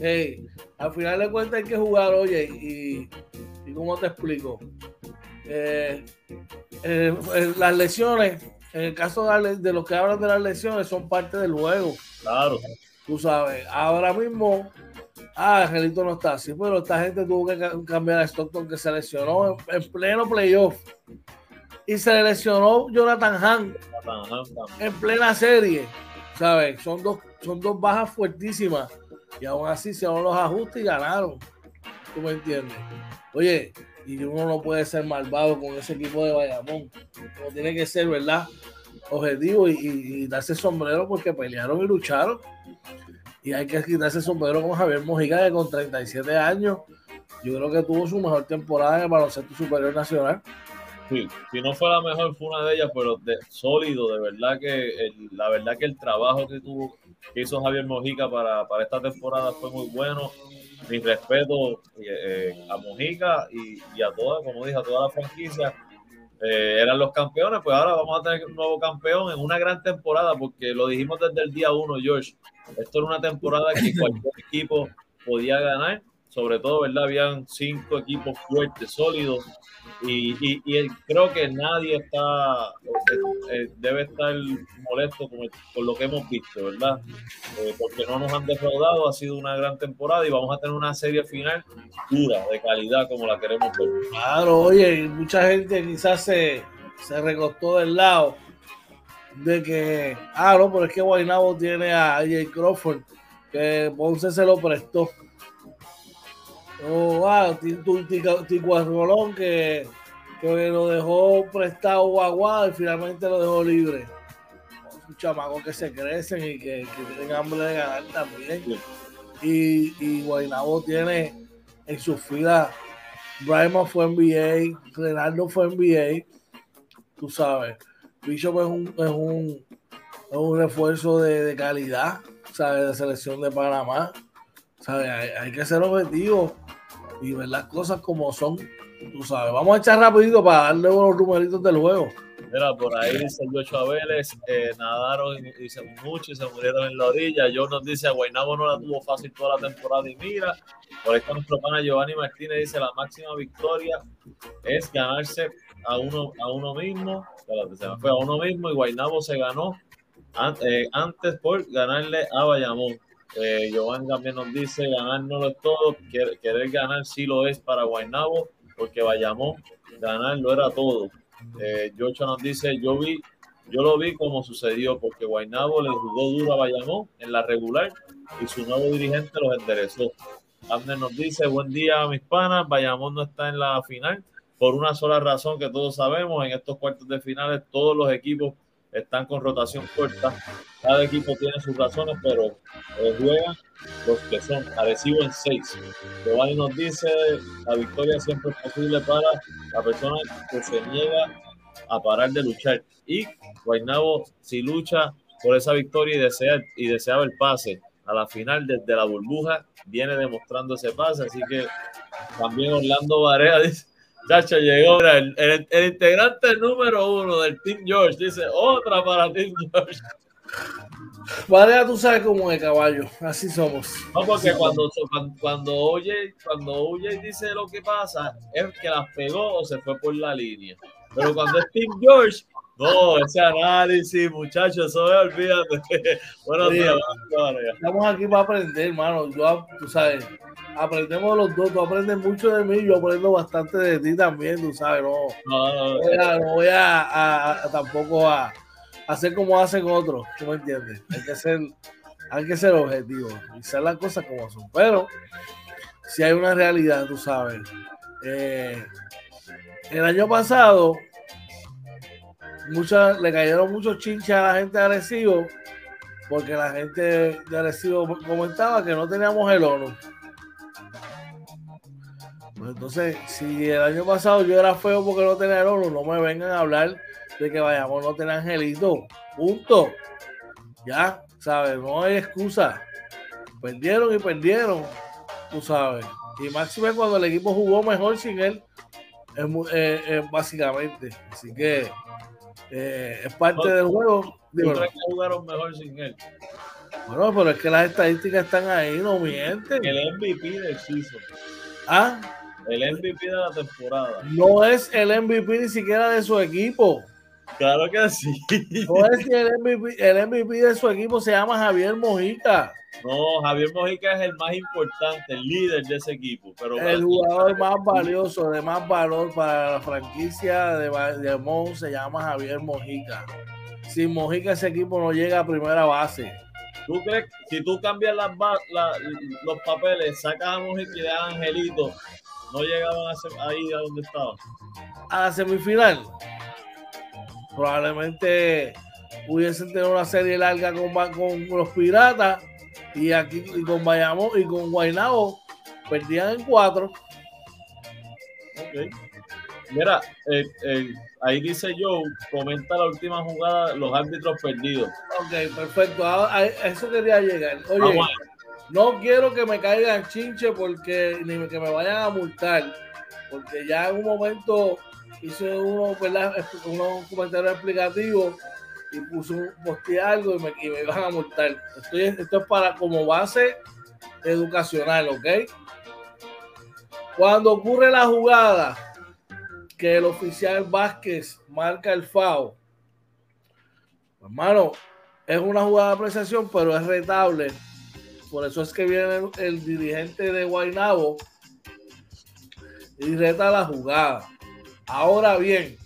Regañamos al final de cuentas hay que jugar, oye, y, y ¿cómo te explico? Eh, eh, eh, las lesiones, en el caso de, los que hablan de las lesiones, son parte del juego. Claro. Tú sabes, ahora mismo, ah, Angelito no está así, pero esta gente tuvo que cambiar a Stockton que se lesionó en, pleno playoff. Y se lesionó Jonathan Hahn en plena serie. ¿Sabes? Son dos, son dos bajas fuertísimas y aún así se los ajustes y ganaron. ¿Tú me entiendes? Oye, y uno no puede ser malvado con ese equipo de Bayamón. Uno tiene que ser, ¿verdad? Objetivo y, darse sombrero porque pelearon y lucharon. Y hay que quitarse sombrero con Javier Mojica, que con 37 años, yo creo que tuvo su mejor temporada en el baloncesto superior nacional. Sí, si no fue la mejor, fue una de ellas, pero de, sólido, de verdad que la verdad que el trabajo que tuvo que hizo Javier Mojica para, para esta temporada fue muy bueno. Mi respeto eh, a Mojica y, a toda, como dije, a toda la franquicia. Eh, eran los campeones, pues ahora vamos a tener un nuevo campeón en una gran temporada, porque lo dijimos desde el día uno, George. Esto era una temporada que cualquier equipo podía ganar, sobre todo, ¿verdad? Habían cinco equipos fuertes, sólidos, y, y, creo que nadie está, eh, eh, debe estar molesto con, lo que hemos visto, ¿verdad? Eh, porque no nos han defraudado, ha sido una gran temporada y vamos a tener una serie final dura, de calidad, como la queremos ver. Claro, oye, mucha gente quizás se, se recostó del lado de que, ah, no, pero es que Guaynabo tiene a Jay Crawford, que Ponce se lo prestó. Oh, wow, Ticuas Rolón que, que lo dejó prestado guaguado y finalmente lo dejó libre. Un chamaco que se crecen y que, que tienen hambre de ganar también. Y, y Guaynabo tiene en su fila, Brian fue NBA, Renaldo fue NBA, tú sabes. Bishop es un, es un, es un refuerzo de, de calidad, ¿sabes? De selección de Panamá. Hay, que ser objetivos y ver las cosas como son. Tú sabes, vamos a echar rapidito para darle unos numeritos del juego. Mira, por ahí dice Yocho Vélez, eh, nadaron y, se mucho y se murieron en la orilla. Yo nos dice, Guaynabo no la tuvo fácil toda la temporada y mira, por esto nuestro pana Giovanni Martínez dice, la máxima victoria es ganarse a uno, a uno mismo, se fue a uno mismo y Guaynabo se ganó eh, antes por ganarle a Bayamón. Eh, también nos dice, ganar no lo es todo, querer, ganar sí lo es para Guaynabo, porque Bayamón, ganar lo era todo. Eh, nos dice, yo vi, yo lo vi como sucedió, porque Guaynabo le jugó duro a Bayamón en la regular y su nuevo dirigente los enderezó. Abner nos dice, buen día mis panas, Bayamón no está en la final por una sola razón que todos sabemos, en estos cuartos de finales todos los equipos están con rotación corta. Cada equipo tiene sus razones, pero eh, juegan los que son. adhesivos en seis. Giovanni nos dice, la victoria siempre es posible para la persona que se niega a parar de luchar. Y Guaynabo, si lucha por esa victoria y desea, y deseaba el pase a la final desde la burbuja, viene demostrando ese pase. Así que también Orlando Varea dice, Chacho, llegó el, el, integrante número uno del Team George. Dice, otra para Team George. Vale, tú sabes cómo es caballo, así somos. No, porque cuando, cuando, oye, cuando oye y dice lo que pasa, es que las pegó o se fue por la línea. Pero cuando es Team George, no, ese análisis, muchachos, eso es, olvídate. Buenos días, Estamos aquí para aprender, hermano. Yo, tú sabes, aprendemos los dos. Tú aprendes mucho de mí, yo aprendo bastante de ti también, tú sabes. No, no, no, voy, a, tampoco a, hacer como hacen otros, ¿tú me entiendes? Hay que ser, hay que ser objetivo y hacer las cosas como son. Pero si hay una realidad, tú sabes. Eh, el año pasado muchas, le cayeron muchos chinches a la gente de Arecibo, porque la gente de Arecibo comentaba que no teníamos el ONU. Pues entonces, si el año pasado yo era feo porque no tenía el ONU, no me vengan a hablar de que vayamos no tener angelito. Punto. Ya, ¿sabes? No hay excusa. Perdieron y perdieron, tú sabes. Y máximo cuando el equipo jugó mejor sin él, es, eh, eh, básicamente. Así que eh, es parte del juego. Digo, que jugaron mejor sin él? Bueno, pero es que las estadísticas están ahí, no mienten. El MVP del season. ¿Ah? El MVP de la temporada. No es el MVP ni siquiera de su equipo. Claro que sí. No es que el MVP, el MVP de su equipo se llama Javier Mojica. No, Javier Mojica es el más importante, el líder de ese equipo. Pero el jugador más valioso, de más valor para la franquicia de, de Mon se llama Javier Mojica. Sin Mojica ese equipo no llega a primera base. ¿Tú crees que si tú cambias las, los papeles, sacas a Mojica y le das a Angelito, no llegaban a ahí a donde estaban? A la semifinal. Probablemente hubiesen tenido una serie larga con, con los Piratas y aquí y con Bayamo y con Guaynabo perdían en cuatro. Mira, eh, eh, ahí dice Joe, comenta la última jugada, los árbitros perdidos. Ok, perfecto. A, eso quería llegar. Oye, no quiero que me caigan chinche porque ni que me vayan a multar, porque ya en un momento hice uno, unos comentarios explicativos y puso un poste algo y me, y me van a multar. Estoy, esto es para como base educacional, ¿ok? Cuando ocurre la jugada que el oficial Vázquez marca el FAO, hermano, es una jugada de apreciación, pero es retable. Por eso es que viene el, dirigente de Guaynabo y reta la jugada. Ahora bien,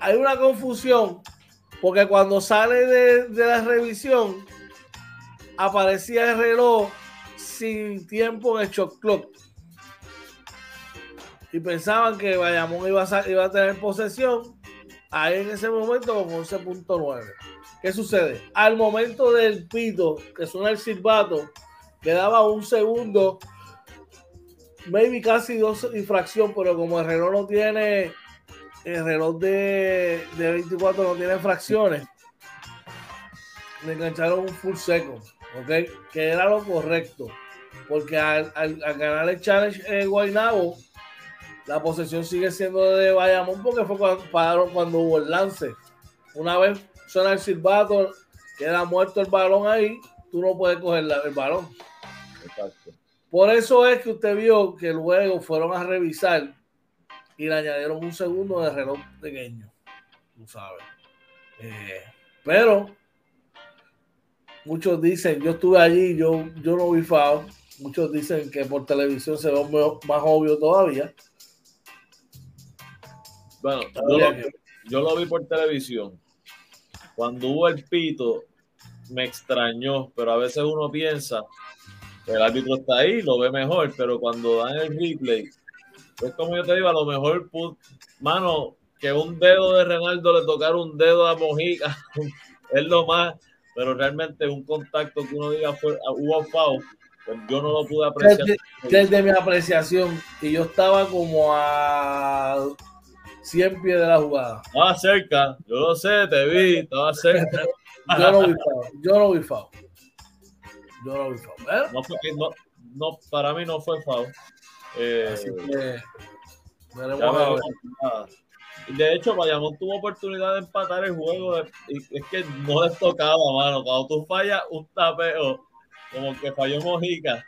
hay una confusión porque cuando sale de, la revisión, aparecía el reloj sin tiempo en el shot clock. Y pensaban que Bayamón iba a, iba a tener posesión ahí en ese momento con 11.9. ¿Qué sucede? Al momento del pito, que suena el silbato, quedaba un segundo, maybe casi dos infracción, pero como el reloj no tiene el reloj de, 24 no tiene fracciones, le engancharon un full seco, ¿ok? Que era lo correcto, porque al, ganar el challenge en Guaynabo, la posesión sigue siendo de Bayamón porque fue cuando, cuando hubo el lance. Una vez suena el silbato, queda muerto el balón ahí, tú no puedes coger el balón. Exacto. Por eso es que usted vio que luego fueron a revisar y le añadieron un segundo de reloj pequeño, tú sabes. Eh, pero muchos dicen, yo estuve allí, yo, yo no vi FAO. Muchos dicen que por televisión se ve más obvio todavía. Bueno, yo lo, vi por televisión. Cuando hubo el pito, me extrañó, pero a veces uno piensa, el árbitro está ahí, lo ve mejor, pero cuando dan el replay, es como yo te digo, a lo mejor, mano, que un dedo de Renaldo le tocara un dedo a Mojica, es lo más, pero realmente un contacto que uno diga fue, ah, hubo FAO, pues yo no lo pude apreciar. Desde, mi apreciación, y yo estaba como a 100 pies de la jugada. Estaba cerca, yo lo sé, te vi, estaba cerca. yo no vi FAO, yo no vi FAO. Yo no vi FAO. No, no, no, para mí no fue FAO. Eh, Así que De hecho, Bayamón tuvo oportunidad de empatar el juego es que no les tocaba, mano. Cuando tú fallas un tapeo, como que falló Mojica,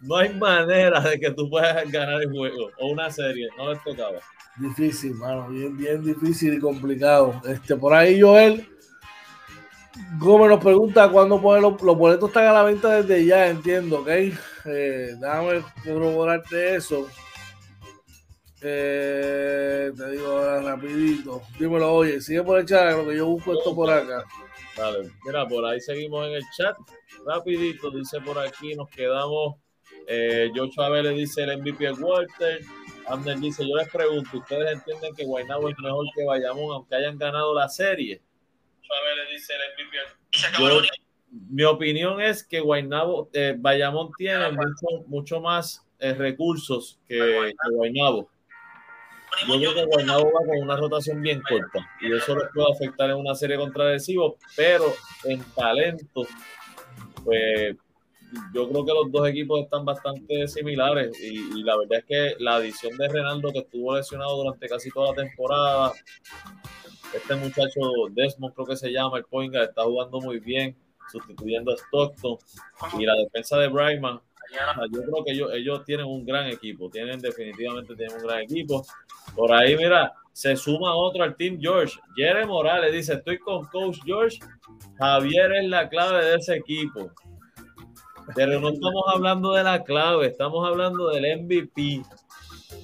no hay manera de que tú puedas ganar el juego o una serie, no les tocaba. Difícil, mano, bien, bien difícil y complicado. Este, por ahí Joel Gómez nos pregunta cuándo poner los, boletos están a la venta desde ya, entiendo, ¿ok? Eh, déjame corroborarte eso. Eh, te digo ahora rapidito. Dímelo, oye, sigue por el chat, lo que yo busco esto por acá. Vale, mira, por ahí seguimos en el chat. Rapidito, dice por aquí, nos quedamos. Eh, Joshua le dice el MVP Walter. Ander dice, yo les pregunto, ¿ustedes entienden que Guaynabo es mejor que Bayamón aunque hayan ganado la serie? Le dice el MVP. mi opinión es que Guaynabo, eh, Bayamón tiene mucho, mucho más eh, recursos que, que Guaynabo. Yo creo que Guaynabo va con una rotación bien corta y eso les puede afectar en una serie contra Adhesivo, pero en talento, pues yo creo que los dos equipos están bastante similares y, la verdad es que la adición de Renaldo que estuvo lesionado durante casi toda la temporada, este muchacho Desmond creo que se llama, el Poinga, está jugando muy bien, sustituyendo a Stockton y la defensa de Bryman. Yo creo que ellos, ellos tienen un gran equipo, tienen definitivamente tienen un gran equipo. Por ahí, mira, se suma otro al Team George. Jerry Morales dice, estoy con Coach George. Javier es la clave de ese equipo. Pero no estamos hablando de la clave, estamos hablando del MVP.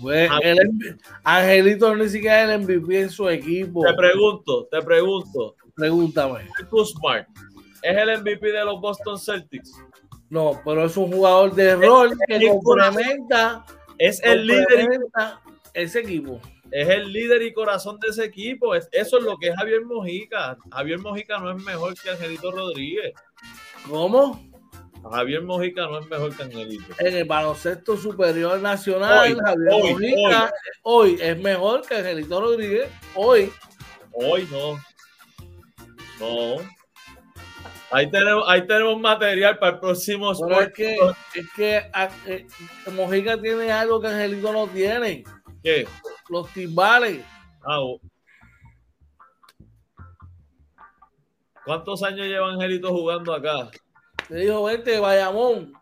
Pues, el, Angelito ni siquiera es el MVP en su equipo. Te pregunto, te pregunto. Pregúntame. Smart es el MVP de los Boston Celtics. No, pero es un jugador de rol que complementa. Es el líder. Ese equipo. Es el líder y corazón de ese equipo. eso es lo que es Javier Mojica. Javier Mojica no es mejor que Angelito Rodríguez. ¿Cómo? Javier Mojica no es mejor que Angelito. En el baloncesto superior nacional, Javier Mojica hoy. es mejor que Angelito Rodríguez. Hoy. Hoy no. No. Ahí tenemos, ahí tenemos material para el próximo es que, es que eh, Mojica tiene algo que Angelito no tiene. ¿Qué? Los timbales. Ah, ¿Cuántos años lleva Angelito jugando acá? Le dijo, vente, Bayamón,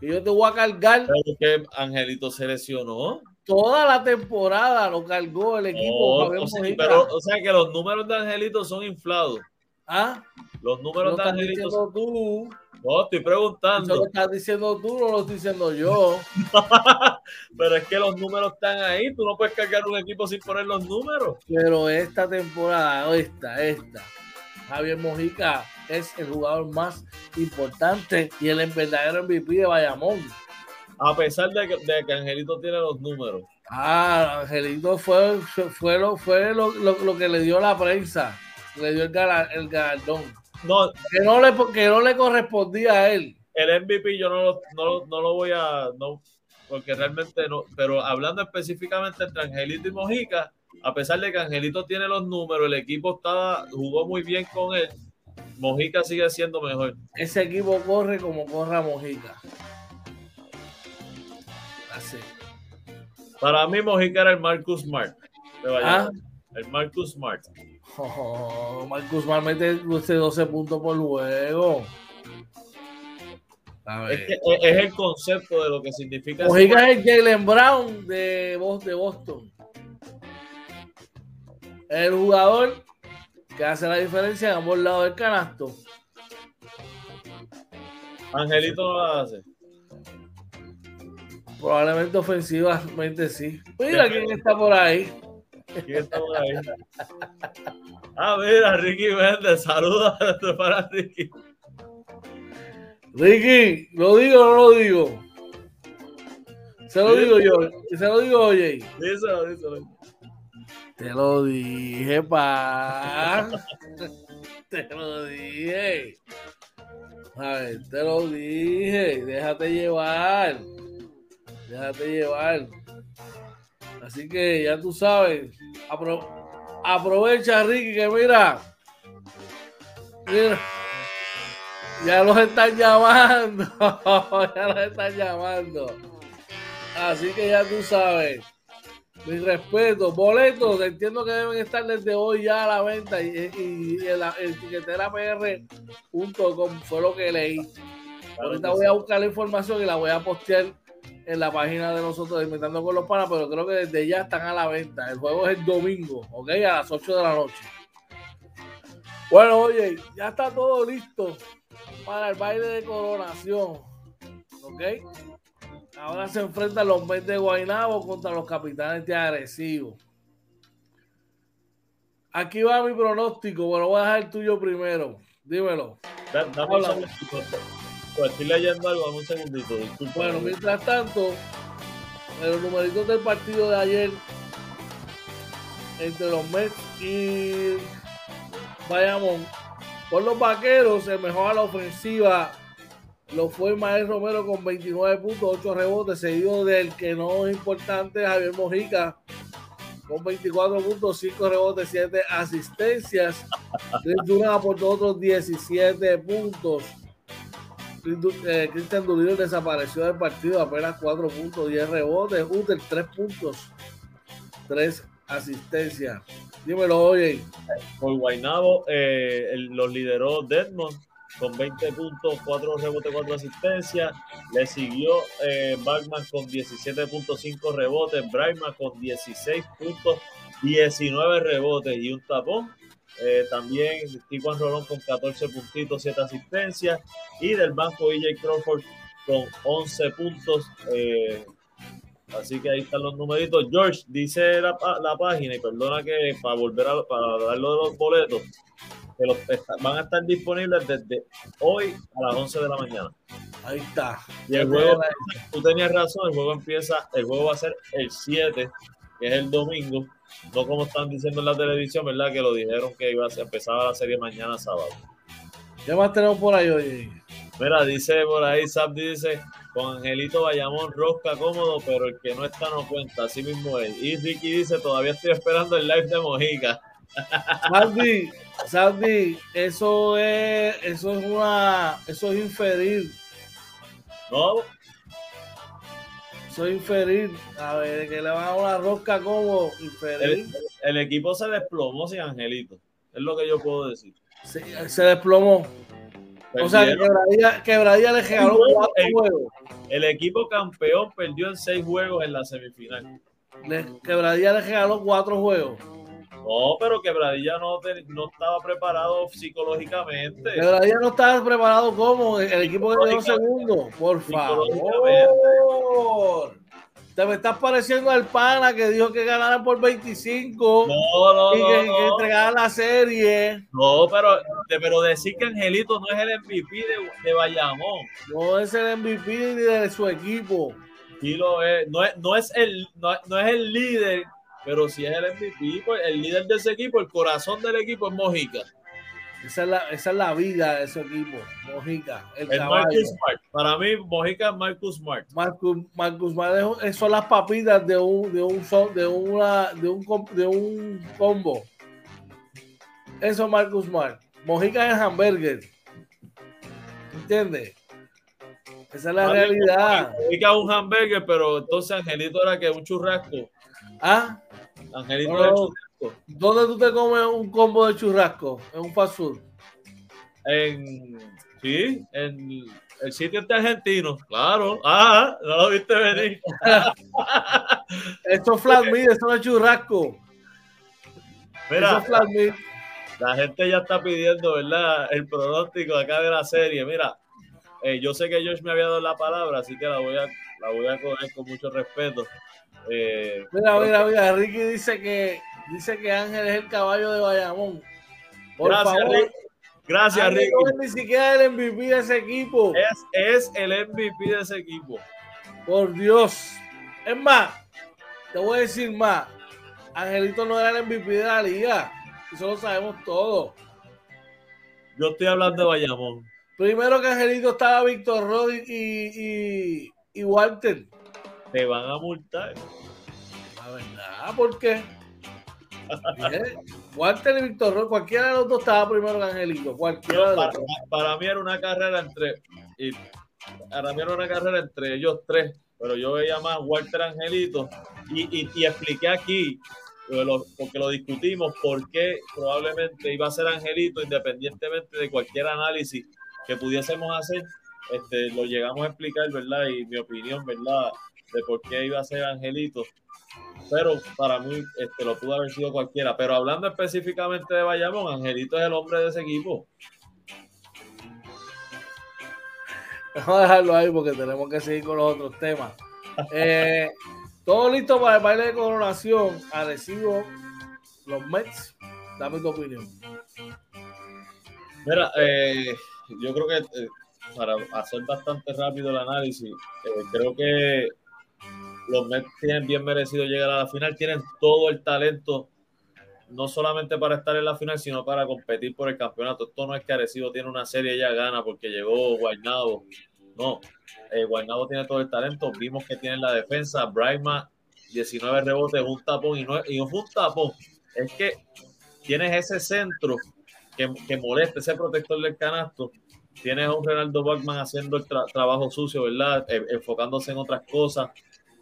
que yo te voy a cargar. Pero que Angelito se lesionó. Toda la temporada lo cargó el equipo. o, sea, pero, o sea que los números de Angelito son inflados. ¿Ah? Los números de Angelito. Son... tú. No, estoy preguntando. Eso lo estás diciendo tú, no lo estoy diciendo yo. pero es que los números están ahí. Tú no puedes cargar un equipo sin poner los números. Pero esta temporada, esta, esta, Javier Mojica es el jugador más importante y el verdadero MVP de Bayamón. A pesar de que, Angelito tiene los números. Ah, Angelito fue, fue, lo, fue lo, que le dio la prensa, le dio el, galardón. No, que, no le, que no le correspondía a él. El MVP yo no lo, no, no lo voy a, no, porque realmente no, pero hablando específicamente entre Angelito y Mojica, a pesar de que Angelito tiene los números, el equipo estaba, jugó muy bien con él, Mojica sigue siendo mejor. Ese equipo corre como corra Mojica. Así. Para mí, Mojica era el Marcus Smart. ¿Ah? El Marcus Smart. Oh, Marcus Smart mete 12 puntos por juego. Es, que es, el concepto de lo que significa. Mojica es el Jalen Brown de Boston. El jugador que hace la diferencia en ambos lados del canasto. Angelito no la hace. Probablemente ofensivamente sí. Mira quién está por ahí. ¿Quién está por ahí? Ah, mira, Ricky Méndez. Saluda para Ricky. Ricky, ¿lo digo o no lo digo? Se lo digo yo. Se lo digo, oye. Díselo, díselo. Te lo dije, pa. te lo dije. A ver, te lo dije. Déjate llevar. Déjate llevar. Así que ya tú sabes. aprovecha, Ricky, que mira. Mira. Ya los están llamando. ya los están llamando. Así que ya tú sabes. Mi respeto. Boletos, entiendo que deben estar desde hoy ya a la venta y, y, y el, el tiqueterapr.com fue lo que leí. Ahorita voy a buscar la información y la voy a postear en la página de nosotros Inventando con los Panas, pero creo que desde ya están a la venta. El juego es el domingo, ¿ok? A las 8 de la noche. Bueno, oye, ya está todo listo para el baile de coronación, ¿ok? Ahora se enfrentan los Mets de Guaynabo contra los Capitanes de Agresivo. Aquí va mi pronóstico, bueno, voy a dejar el tuyo primero. Dímelo. Pues estoy leyendo algo, un segundito, disculpa. Bueno, mientras tanto, los numeritos del partido de ayer entre los Mets y Bayamón. Por los vaqueros se mejora la ofensiva. Lo fue Mael Romero con 29.8 rebotes, seguido del que no es importante, Javier Mojica con 24.5 rebotes, 7 asistencias. Chris Durán aportó otros 17 puntos. Eh, Cristian Durillo desapareció del partido, apenas 4 puntos, 10 rebotes, Uter 3 puntos, 3 asistencias. Dímelo, oye. Por Guaynabo eh, los lideró Deadmond con 20 puntos, 4 rebotes, 4 asistencias. Le siguió eh, Bagman con 17.5 rebotes, Brightman con 16 puntos, 19 rebotes y un tapón. Eh, también Tijuan Rolón con 14 puntitos, 7 asistencias. Y del banco EJ Crawford con 11 puntos. Eh, así que ahí están los numeritos. George, dice la, la página, y perdona que para volver a para darlo de los boletos, que los, van a estar disponibles desde hoy a las 11 de la mañana. Ahí está. Y el juego, tú tenías razón, el juego empieza, el juego va a ser el 7, que es el domingo no como están diciendo en la televisión, ¿verdad? Que lo dijeron que iba a empezar la serie mañana sábado. ¿Qué más tenemos por ahí hoy? Mira, dice por ahí, Sam dice, con Angelito Bayamón, rosca cómodo, pero el que no está no cuenta, así mismo es. Y Ricky dice, todavía estoy esperando el live de Mojica. Sandy, Sandy, eso es, eso es una, eso es inferir. No, soy inferir. A ver, que le van a una rosca como inferir. El, equipo se desplomó sin Angelito. Es lo que yo puedo decir. se desplomó. O sea, quebradía, quebradía le regaló cuatro el, juegos. El equipo campeón perdió en seis juegos en la semifinal. quebradía le regaló cuatro juegos. No, pero Quebradilla no, no estaba preparado psicológicamente. Quebradilla no estaba preparado como el equipo que quedó segundo. Por favor. Te me estás pareciendo al pana que dijo que ganara por 25 no, no, y que, no, entregara la serie. No, pero, pero decir que Angelito no es el MVP de, de Bayamón. No es el MVP de su equipo. Sí lo es. No es, no es, el, no es el líder pero si es el MVP, pues el líder de ese equipo, el corazón del equipo es Mojica. Esa es la, esa es la vida de ese equipo, Mojica. El, Marcus Smart. Para mí, Mojica es Marcus Smart. Marcus, Marcus Smart es, son las papitas de un, de un, de una, de un, de un combo. Eso es Marcus Smart. Mojica es hamburger. ¿Entiendes? Esa es la realidad. Mojica es un hamburger, pero entonces Angelito era que un churrasco. Ah, Angelito ¿Dónde tú te comes un combo de churrasco? ¿En un fast food? En, sí, en el sitio este argentino, claro. Ah, no lo viste venir. esto es flat meat, esto no es churrasco. Mira, la gente ya está pidiendo, ¿verdad? El pronóstico acá de la serie. Mira, eh, yo sé que Josh me había dado la palabra, así que la voy a, la voy a coger con mucho respeto. Eh, mira, mira, mira, Ricky dice que dice que Ángel es el caballo de Bayamón. Por gracias, favor, Ricky. Gracias, Ricky. No es ni siquiera el MVP de ese equipo. Es, es el MVP de ese equipo. Por Dios. Es más, te voy a decir más. Angelito no era el MVP de la liga. Eso lo sabemos todos. Yo estoy hablando de Bayamón. Primero que Angelito estaba Víctor Roddy y, y, y Walter te van a multar. La verdad, ¿por qué? Walter y Víctor Roy, cualquiera de los dos estaba primero que Angelito. Cualquiera de para, para, mí era una carrera entre. Y, para mí era una carrera entre ellos tres. pero yo veía más Walter Angelito y, y, expliqué aquí, porque lo discutimos, por qué probablemente iba a ser Angelito independientemente de cualquier análisis que pudiésemos hacer. Este, lo llegamos a explicar, ¿verdad? Y mi opinión, ¿verdad? De por qué iba a ser Angelito. Pero para mí este, lo pudo haber sido cualquiera. Pero hablando específicamente de Bayamón, Angelito es el hombre de ese equipo. Vamos a dejarlo ahí porque tenemos que seguir con los otros temas. Eh, todo listo para el baile de coronación. Recibo los Mets. Dame tu opinión. Mira, eh, yo creo que eh, para hacer bastante rápido el análisis, creo que los Mets tienen bien merecido llegar a la final. Tienen todo el talento no solamente para estar en la final, sino para competir por el campeonato. Esto no es que Arecibo tiene una serie ya gana porque llegó Guaynabo. No, eh, Guaynabo tiene todo el talento. Vimos que tiene la defensa. Brightman, 19 rebotes, un tapón y no, y un tapón. Es que tienes ese centro que, que molesta, ese protector del canasto. Tienes a un Renaldo Bachman haciendo el trabajo sucio, ¿verdad? E, enfocándose en otras cosas.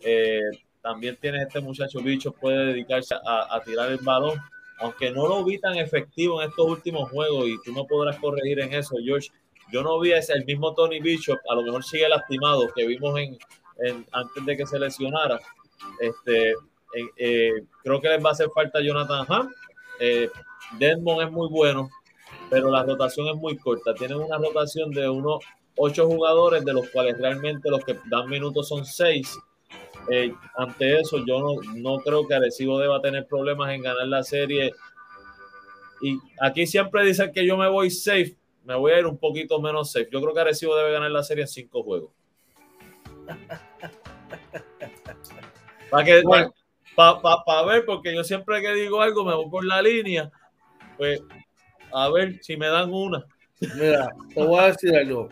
Eh, también tienes este muchacho bicho, puede dedicarse a, tirar el balón aunque no lo vi tan efectivo en estos últimos juegos y tú no podrás corregir en eso, George. Yo no vi ese, el mismo Tony Bishop, a lo mejor sigue lastimado, que vimos en, antes de que se lesionara. Este, eh, creo que les va a hacer falta Jonathan Ham. Eh, Desmond es muy bueno, pero la rotación es muy corta. Tienen una rotación de unos ocho jugadores, de los cuales realmente los que dan minutos son seis eh, ante eso, yo no, no creo que Arecibo deba tener problemas en ganar la serie. Y aquí siempre dicen que yo me voy safe, me voy a ir un poquito menos safe. Yo creo que Arecibo debe ganar la serie en cinco juegos. Para que para ver, porque yo siempre que digo algo me voy por la línea, pues a ver si me dan una. Mira, te voy a decir algo.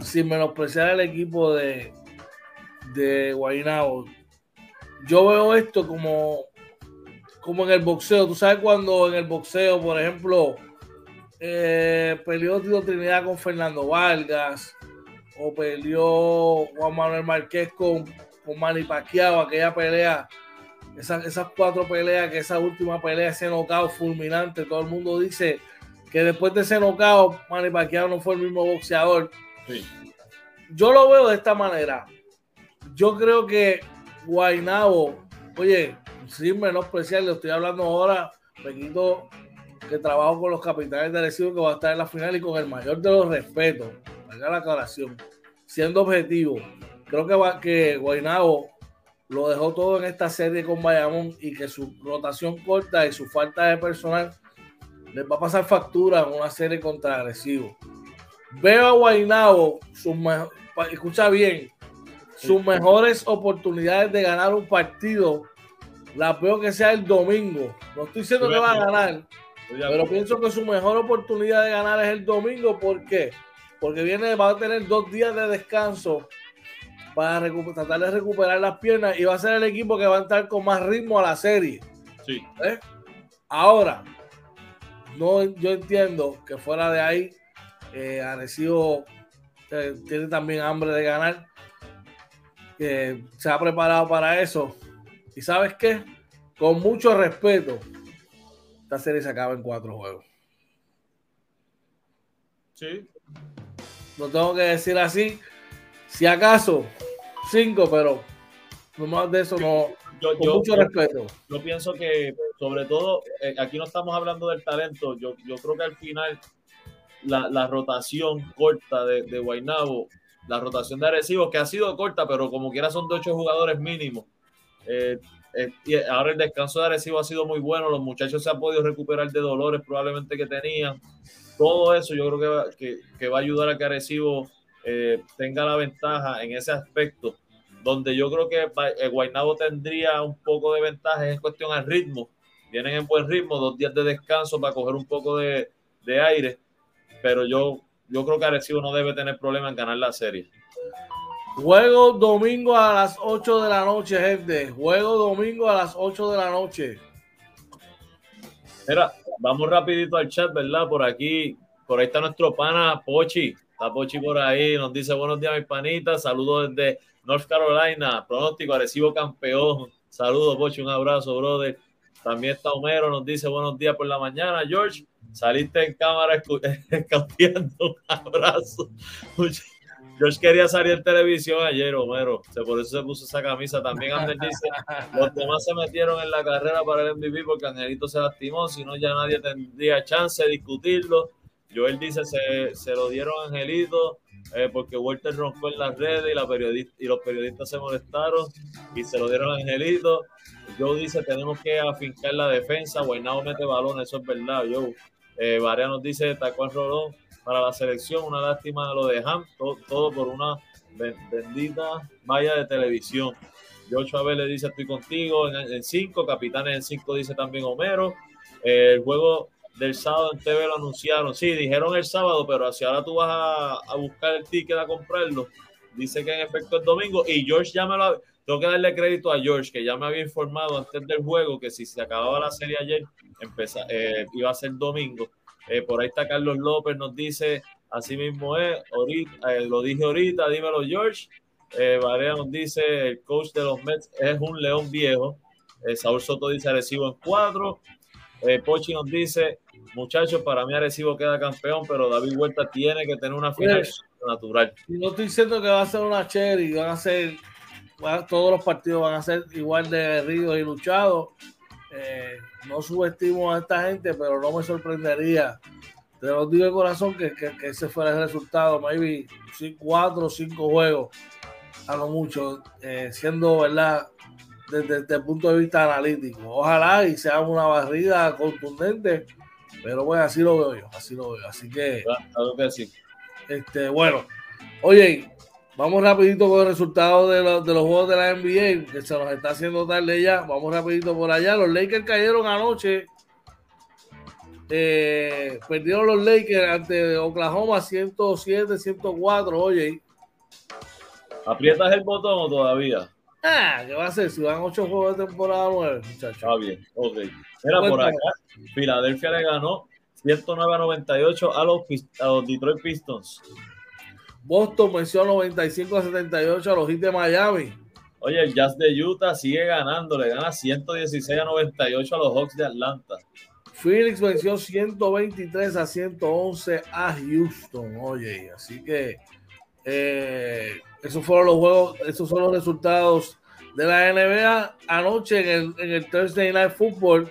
Sin menospreciar el equipo de, de Guaynabo. Yo veo esto como, como en el boxeo. Tú sabes cuando en el boxeo, por ejemplo, eh, peleó Tito Trinidad con Fernando Vargas o peleó Juan Manuel Márquez con, con Manny Pacquiao, aquella pelea, esas, esas cuatro peleas, que esa última pelea, ese knockout fulminante, todo el mundo dice que después de ese knockout, Manny Pacquiao no fue el mismo boxeador. Yo lo veo de esta manera yo creo que Guainabo, oye, sin menospreciar, le estoy hablando ahora, Pequito, que trabajo con los capitanes de Arecibo que va a estar en la final y con el mayor de los respetos, haga la aclaración, siendo objetivo, creo que, que Guainabo lo dejó todo en esta serie con Bayamón y que su rotación corta y su falta de personal les va a pasar factura en una serie contra Arecibo. Veo a Guainabo, escucha bien, sus mejores oportunidades de ganar un partido la veo que sea el domingo. No estoy diciendo que va a ganar, pero pienso que su mejor oportunidad de ganar es el domingo. ¿Por qué? Porque viene, va a tener dos días de descanso para tratar de recuperar las piernas y va a ser el equipo que va a entrar con más ritmo a la serie. Sí. ¿Eh? Ahora, no, yo entiendo que fuera de ahí, eh, Arecibo eh, tiene también hambre de ganar que se ha preparado para eso. Y sabes qué? Con mucho respeto, esta serie se acaba en cuatro juegos. Sí. No tengo que decir así. Si acaso, cinco, pero no más de eso no. Yo, con mucho respeto. Yo pienso que, sobre todo, eh, aquí no estamos hablando del talento. Yo, yo creo que al final la, rotación corta de, de Guaynabo la rotación de Arecibo, que ha sido corta, pero como quiera son de ocho jugadores mínimos. Eh, eh, y ahora el descanso de Arecibo ha sido muy bueno, los muchachos se han podido recuperar de dolores probablemente que tenían. Todo eso yo creo que va, que, va a ayudar a que Arecibo eh, tenga la ventaja en ese aspecto, donde yo creo que Guaynabo tendría un poco de ventaja en cuestión al ritmo. Vienen en buen ritmo, dos días de descanso para coger un poco de, de aire, pero yo yo creo que Arecibo no debe tener problema en ganar la serie. Juego domingo a las 8 de la noche, gente. Juego domingo a las 8 de la noche. Mira, vamos rapidito al chat, ¿verdad? Por aquí, por ahí está nuestro pana Pochi. Está Pochi por ahí, nos dice buenos días, mis panitas. Saludos desde North Carolina. Pronóstico, Arecibo campeón. Saludos, Pochi, un abrazo, brother. También está Homero, nos dice buenos días por la mañana. George, saliste en cámara escauteando. Un abrazo. George quería salir en televisión ayer, Homero. Por eso se puso esa camisa. También Ander dice, los demás se metieron en la carrera para el MVP porque Angelito se lastimó. Si no, ya nadie tendría chance de discutirlo. Joel dice, se, se lo dieron a Angelito eh, porque Walter roncó en las redes y, la periodista, y los periodistas se molestaron y se lo dieron a Angelito. Joe dice, tenemos que afincar la defensa. Guaynabo mete balón, eso es verdad, Joe. Eh, Varea nos dice, Tacuán Rolón para la selección. Una lástima lo de Ham, todo, por una bendita valla de televisión. George Abel le dice estoy contigo en 5, capitanes en 5 dice también Homero. el juego del sábado en TV lo anunciaron. Sí, dijeron el sábado, pero si ahora tú vas a, buscar el ticket a comprarlo, dice que en efecto es domingo. Y George ya me lo. Tengo que darle crédito a George, que ya me había informado antes del juego que si se acababa la serie ayer, empezaba, eh, iba a ser domingo. Eh, por ahí está Carlos López, nos dice, así mismo es, ahorita, eh, lo dije ahorita, dímelo George. Eh, nos dice, el coach de los Mets es un león viejo. Saúl Soto dice, Arecibo en cuatro. Pochi nos dice, muchachos, para mí Arecibo queda campeón, pero David Huerta tiene que tener una final natural. no estoy diciendo que va a ser una cherry, van a ser, todos los partidos van a ser igual de ríos y luchados. Eh, no subestimo a esta gente, pero no me sorprendería. Te lo digo de corazón que, que, ese fuera el resultado. Maybe cuatro o cinco juegos, a lo mucho, eh, siendo verdad desde, el punto de vista analítico. Ojalá y sea una barrida contundente, pero bueno, así lo veo yo, así lo veo. Así que, este, bueno, oye, Vamos rapidito con el resultado de los, de los juegos de la NBA, que se nos está haciendo tarde ya. Vamos rapidito por allá. Los Lakers cayeron anoche. Eh, perdieron los Lakers ante Oklahoma 107-104. Oye. ¿Aprietas el botón o todavía? Ah, ¿qué va a ser? Si van ocho juegos de temporada 9, muchachos. Está bien, ok. Mira, por acá, Filadelfia le ganó 109 98 a los, a los Detroit Pistons. Boston venció 95 a 78 a los Heat de Miami. Oye, el Jazz de Utah sigue ganando, le gana 116 a 98 a los Hawks de Atlanta. Phoenix venció 123 a 111 a Houston. Oye, así que eh, esos fueron los juegos, esos son los resultados de la NBA. Anoche en el, en el Thursday Night Football,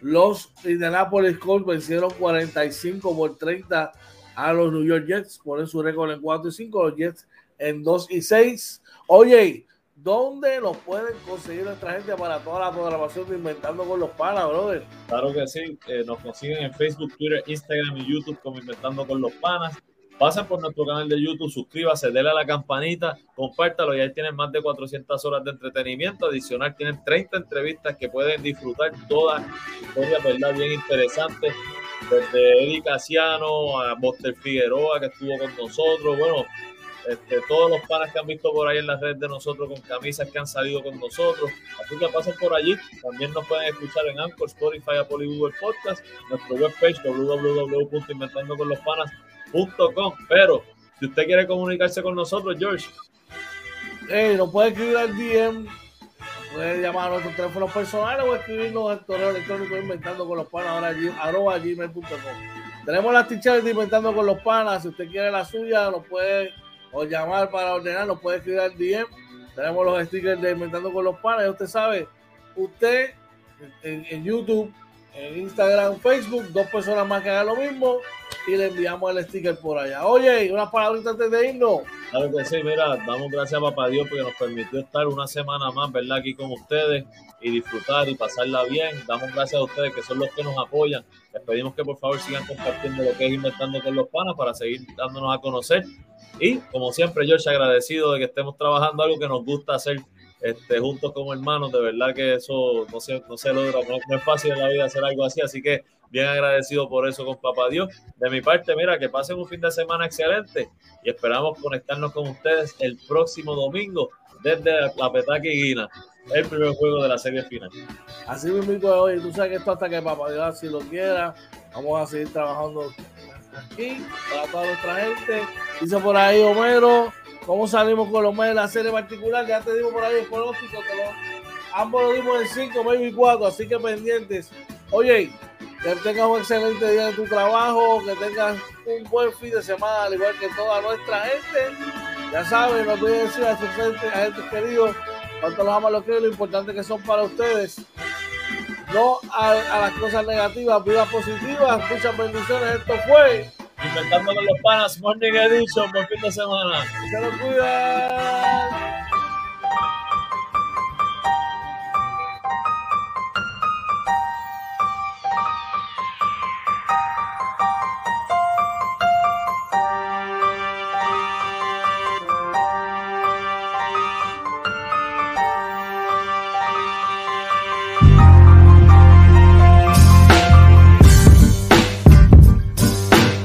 los Indianapolis Colts vencieron 45 por 30 a los New York Jets, ponen su récord en 4 y 5, los Jets en 2 y 6. Oye, ¿dónde nos pueden conseguir nuestra gente para toda la programación de Inventando con los Panas, brother? Claro que sí, eh, nos consiguen en Facebook, Twitter, Instagram y YouTube como Inventando con los Panas. Pasen por nuestro canal de YouTube, suscríbase, denle a la campanita, compártalo y ahí tienen más de 400 horas de entretenimiento. Adicional, tienen 30 entrevistas que pueden disfrutar todas historias, ¿verdad? Bien interesantes desde Eddie Casiano a Buster Figueroa que estuvo con nosotros, bueno, este, todos los panas que han visto por ahí en las redes de nosotros con camisas que han salido con nosotros. Así que pasen por allí. También nos pueden escuchar en Anchor, Spotify, Apple y Google Podcast, nuestro webpage www.inventandoconlospanas.com. Pero si usted quiere comunicarse con nosotros, George. Hey, puede escribir al DM Puedes llamar a nuestros teléfonos personales o escribirnos al correo electrónico inventando con los panas ahora arroba gmail.com. Tenemos las t-shirts de inventando con los panas. Si usted quiere la suya, nos puede o llamar para ordenar, nos puede escribir al DM. Tenemos los stickers de inventando con los panas. Y usted sabe, usted en, YouTube, en Instagram, Facebook, dos personas más que hagan lo mismo y le enviamos el sticker por allá. Oye, unas palabritas antes de irnos. Claro que sí, mira, damos gracias a Papá Dios porque nos permitió estar una semana más, ¿verdad? Aquí con ustedes y disfrutar y pasarla bien. Damos gracias a ustedes que son los que nos apoyan. Les pedimos que por favor sigan compartiendo lo que es Inventando con los Panas para seguir dándonos a conocer. Y como siempre, George, agradecido de que estemos trabajando algo que nos gusta hacer este, juntos como hermanos. De verdad que eso no se, no se logra, no es fácil en la vida hacer algo así. Así que bien agradecido por eso con Papá Dios. De mi parte, mira, que pasen un fin de semana excelente y esperamos conectarnos con ustedes el próximo domingo desde la Petaca y Guina, el primer juego de la serie final. Así mismo, hoy tú sabes que esto hasta que Papá Dios así lo quiera, vamos a seguir trabajando aquí para toda nuestra gente. Dice por ahí Homero, ¿cómo salimos con los meses de la serie particular? Ya te digo por ahí el pronóstico, que lo, ambos lo dimos en 5, maybe 4, así que pendientes. Oye, que tengas un excelente día en tu trabajo, que tengas un buen fin de semana, al igual que toda nuestra gente. Ya saben, no voy a decir a sus gente, a gente queridos cuánto los aman, los que lo importante que son para ustedes. No a, a las cosas negativas, vidas positivas, muchas bendiciones. Esto fue Despertando con los panas, Morning Edition, por fin de semana. ¡Se lo cuidan!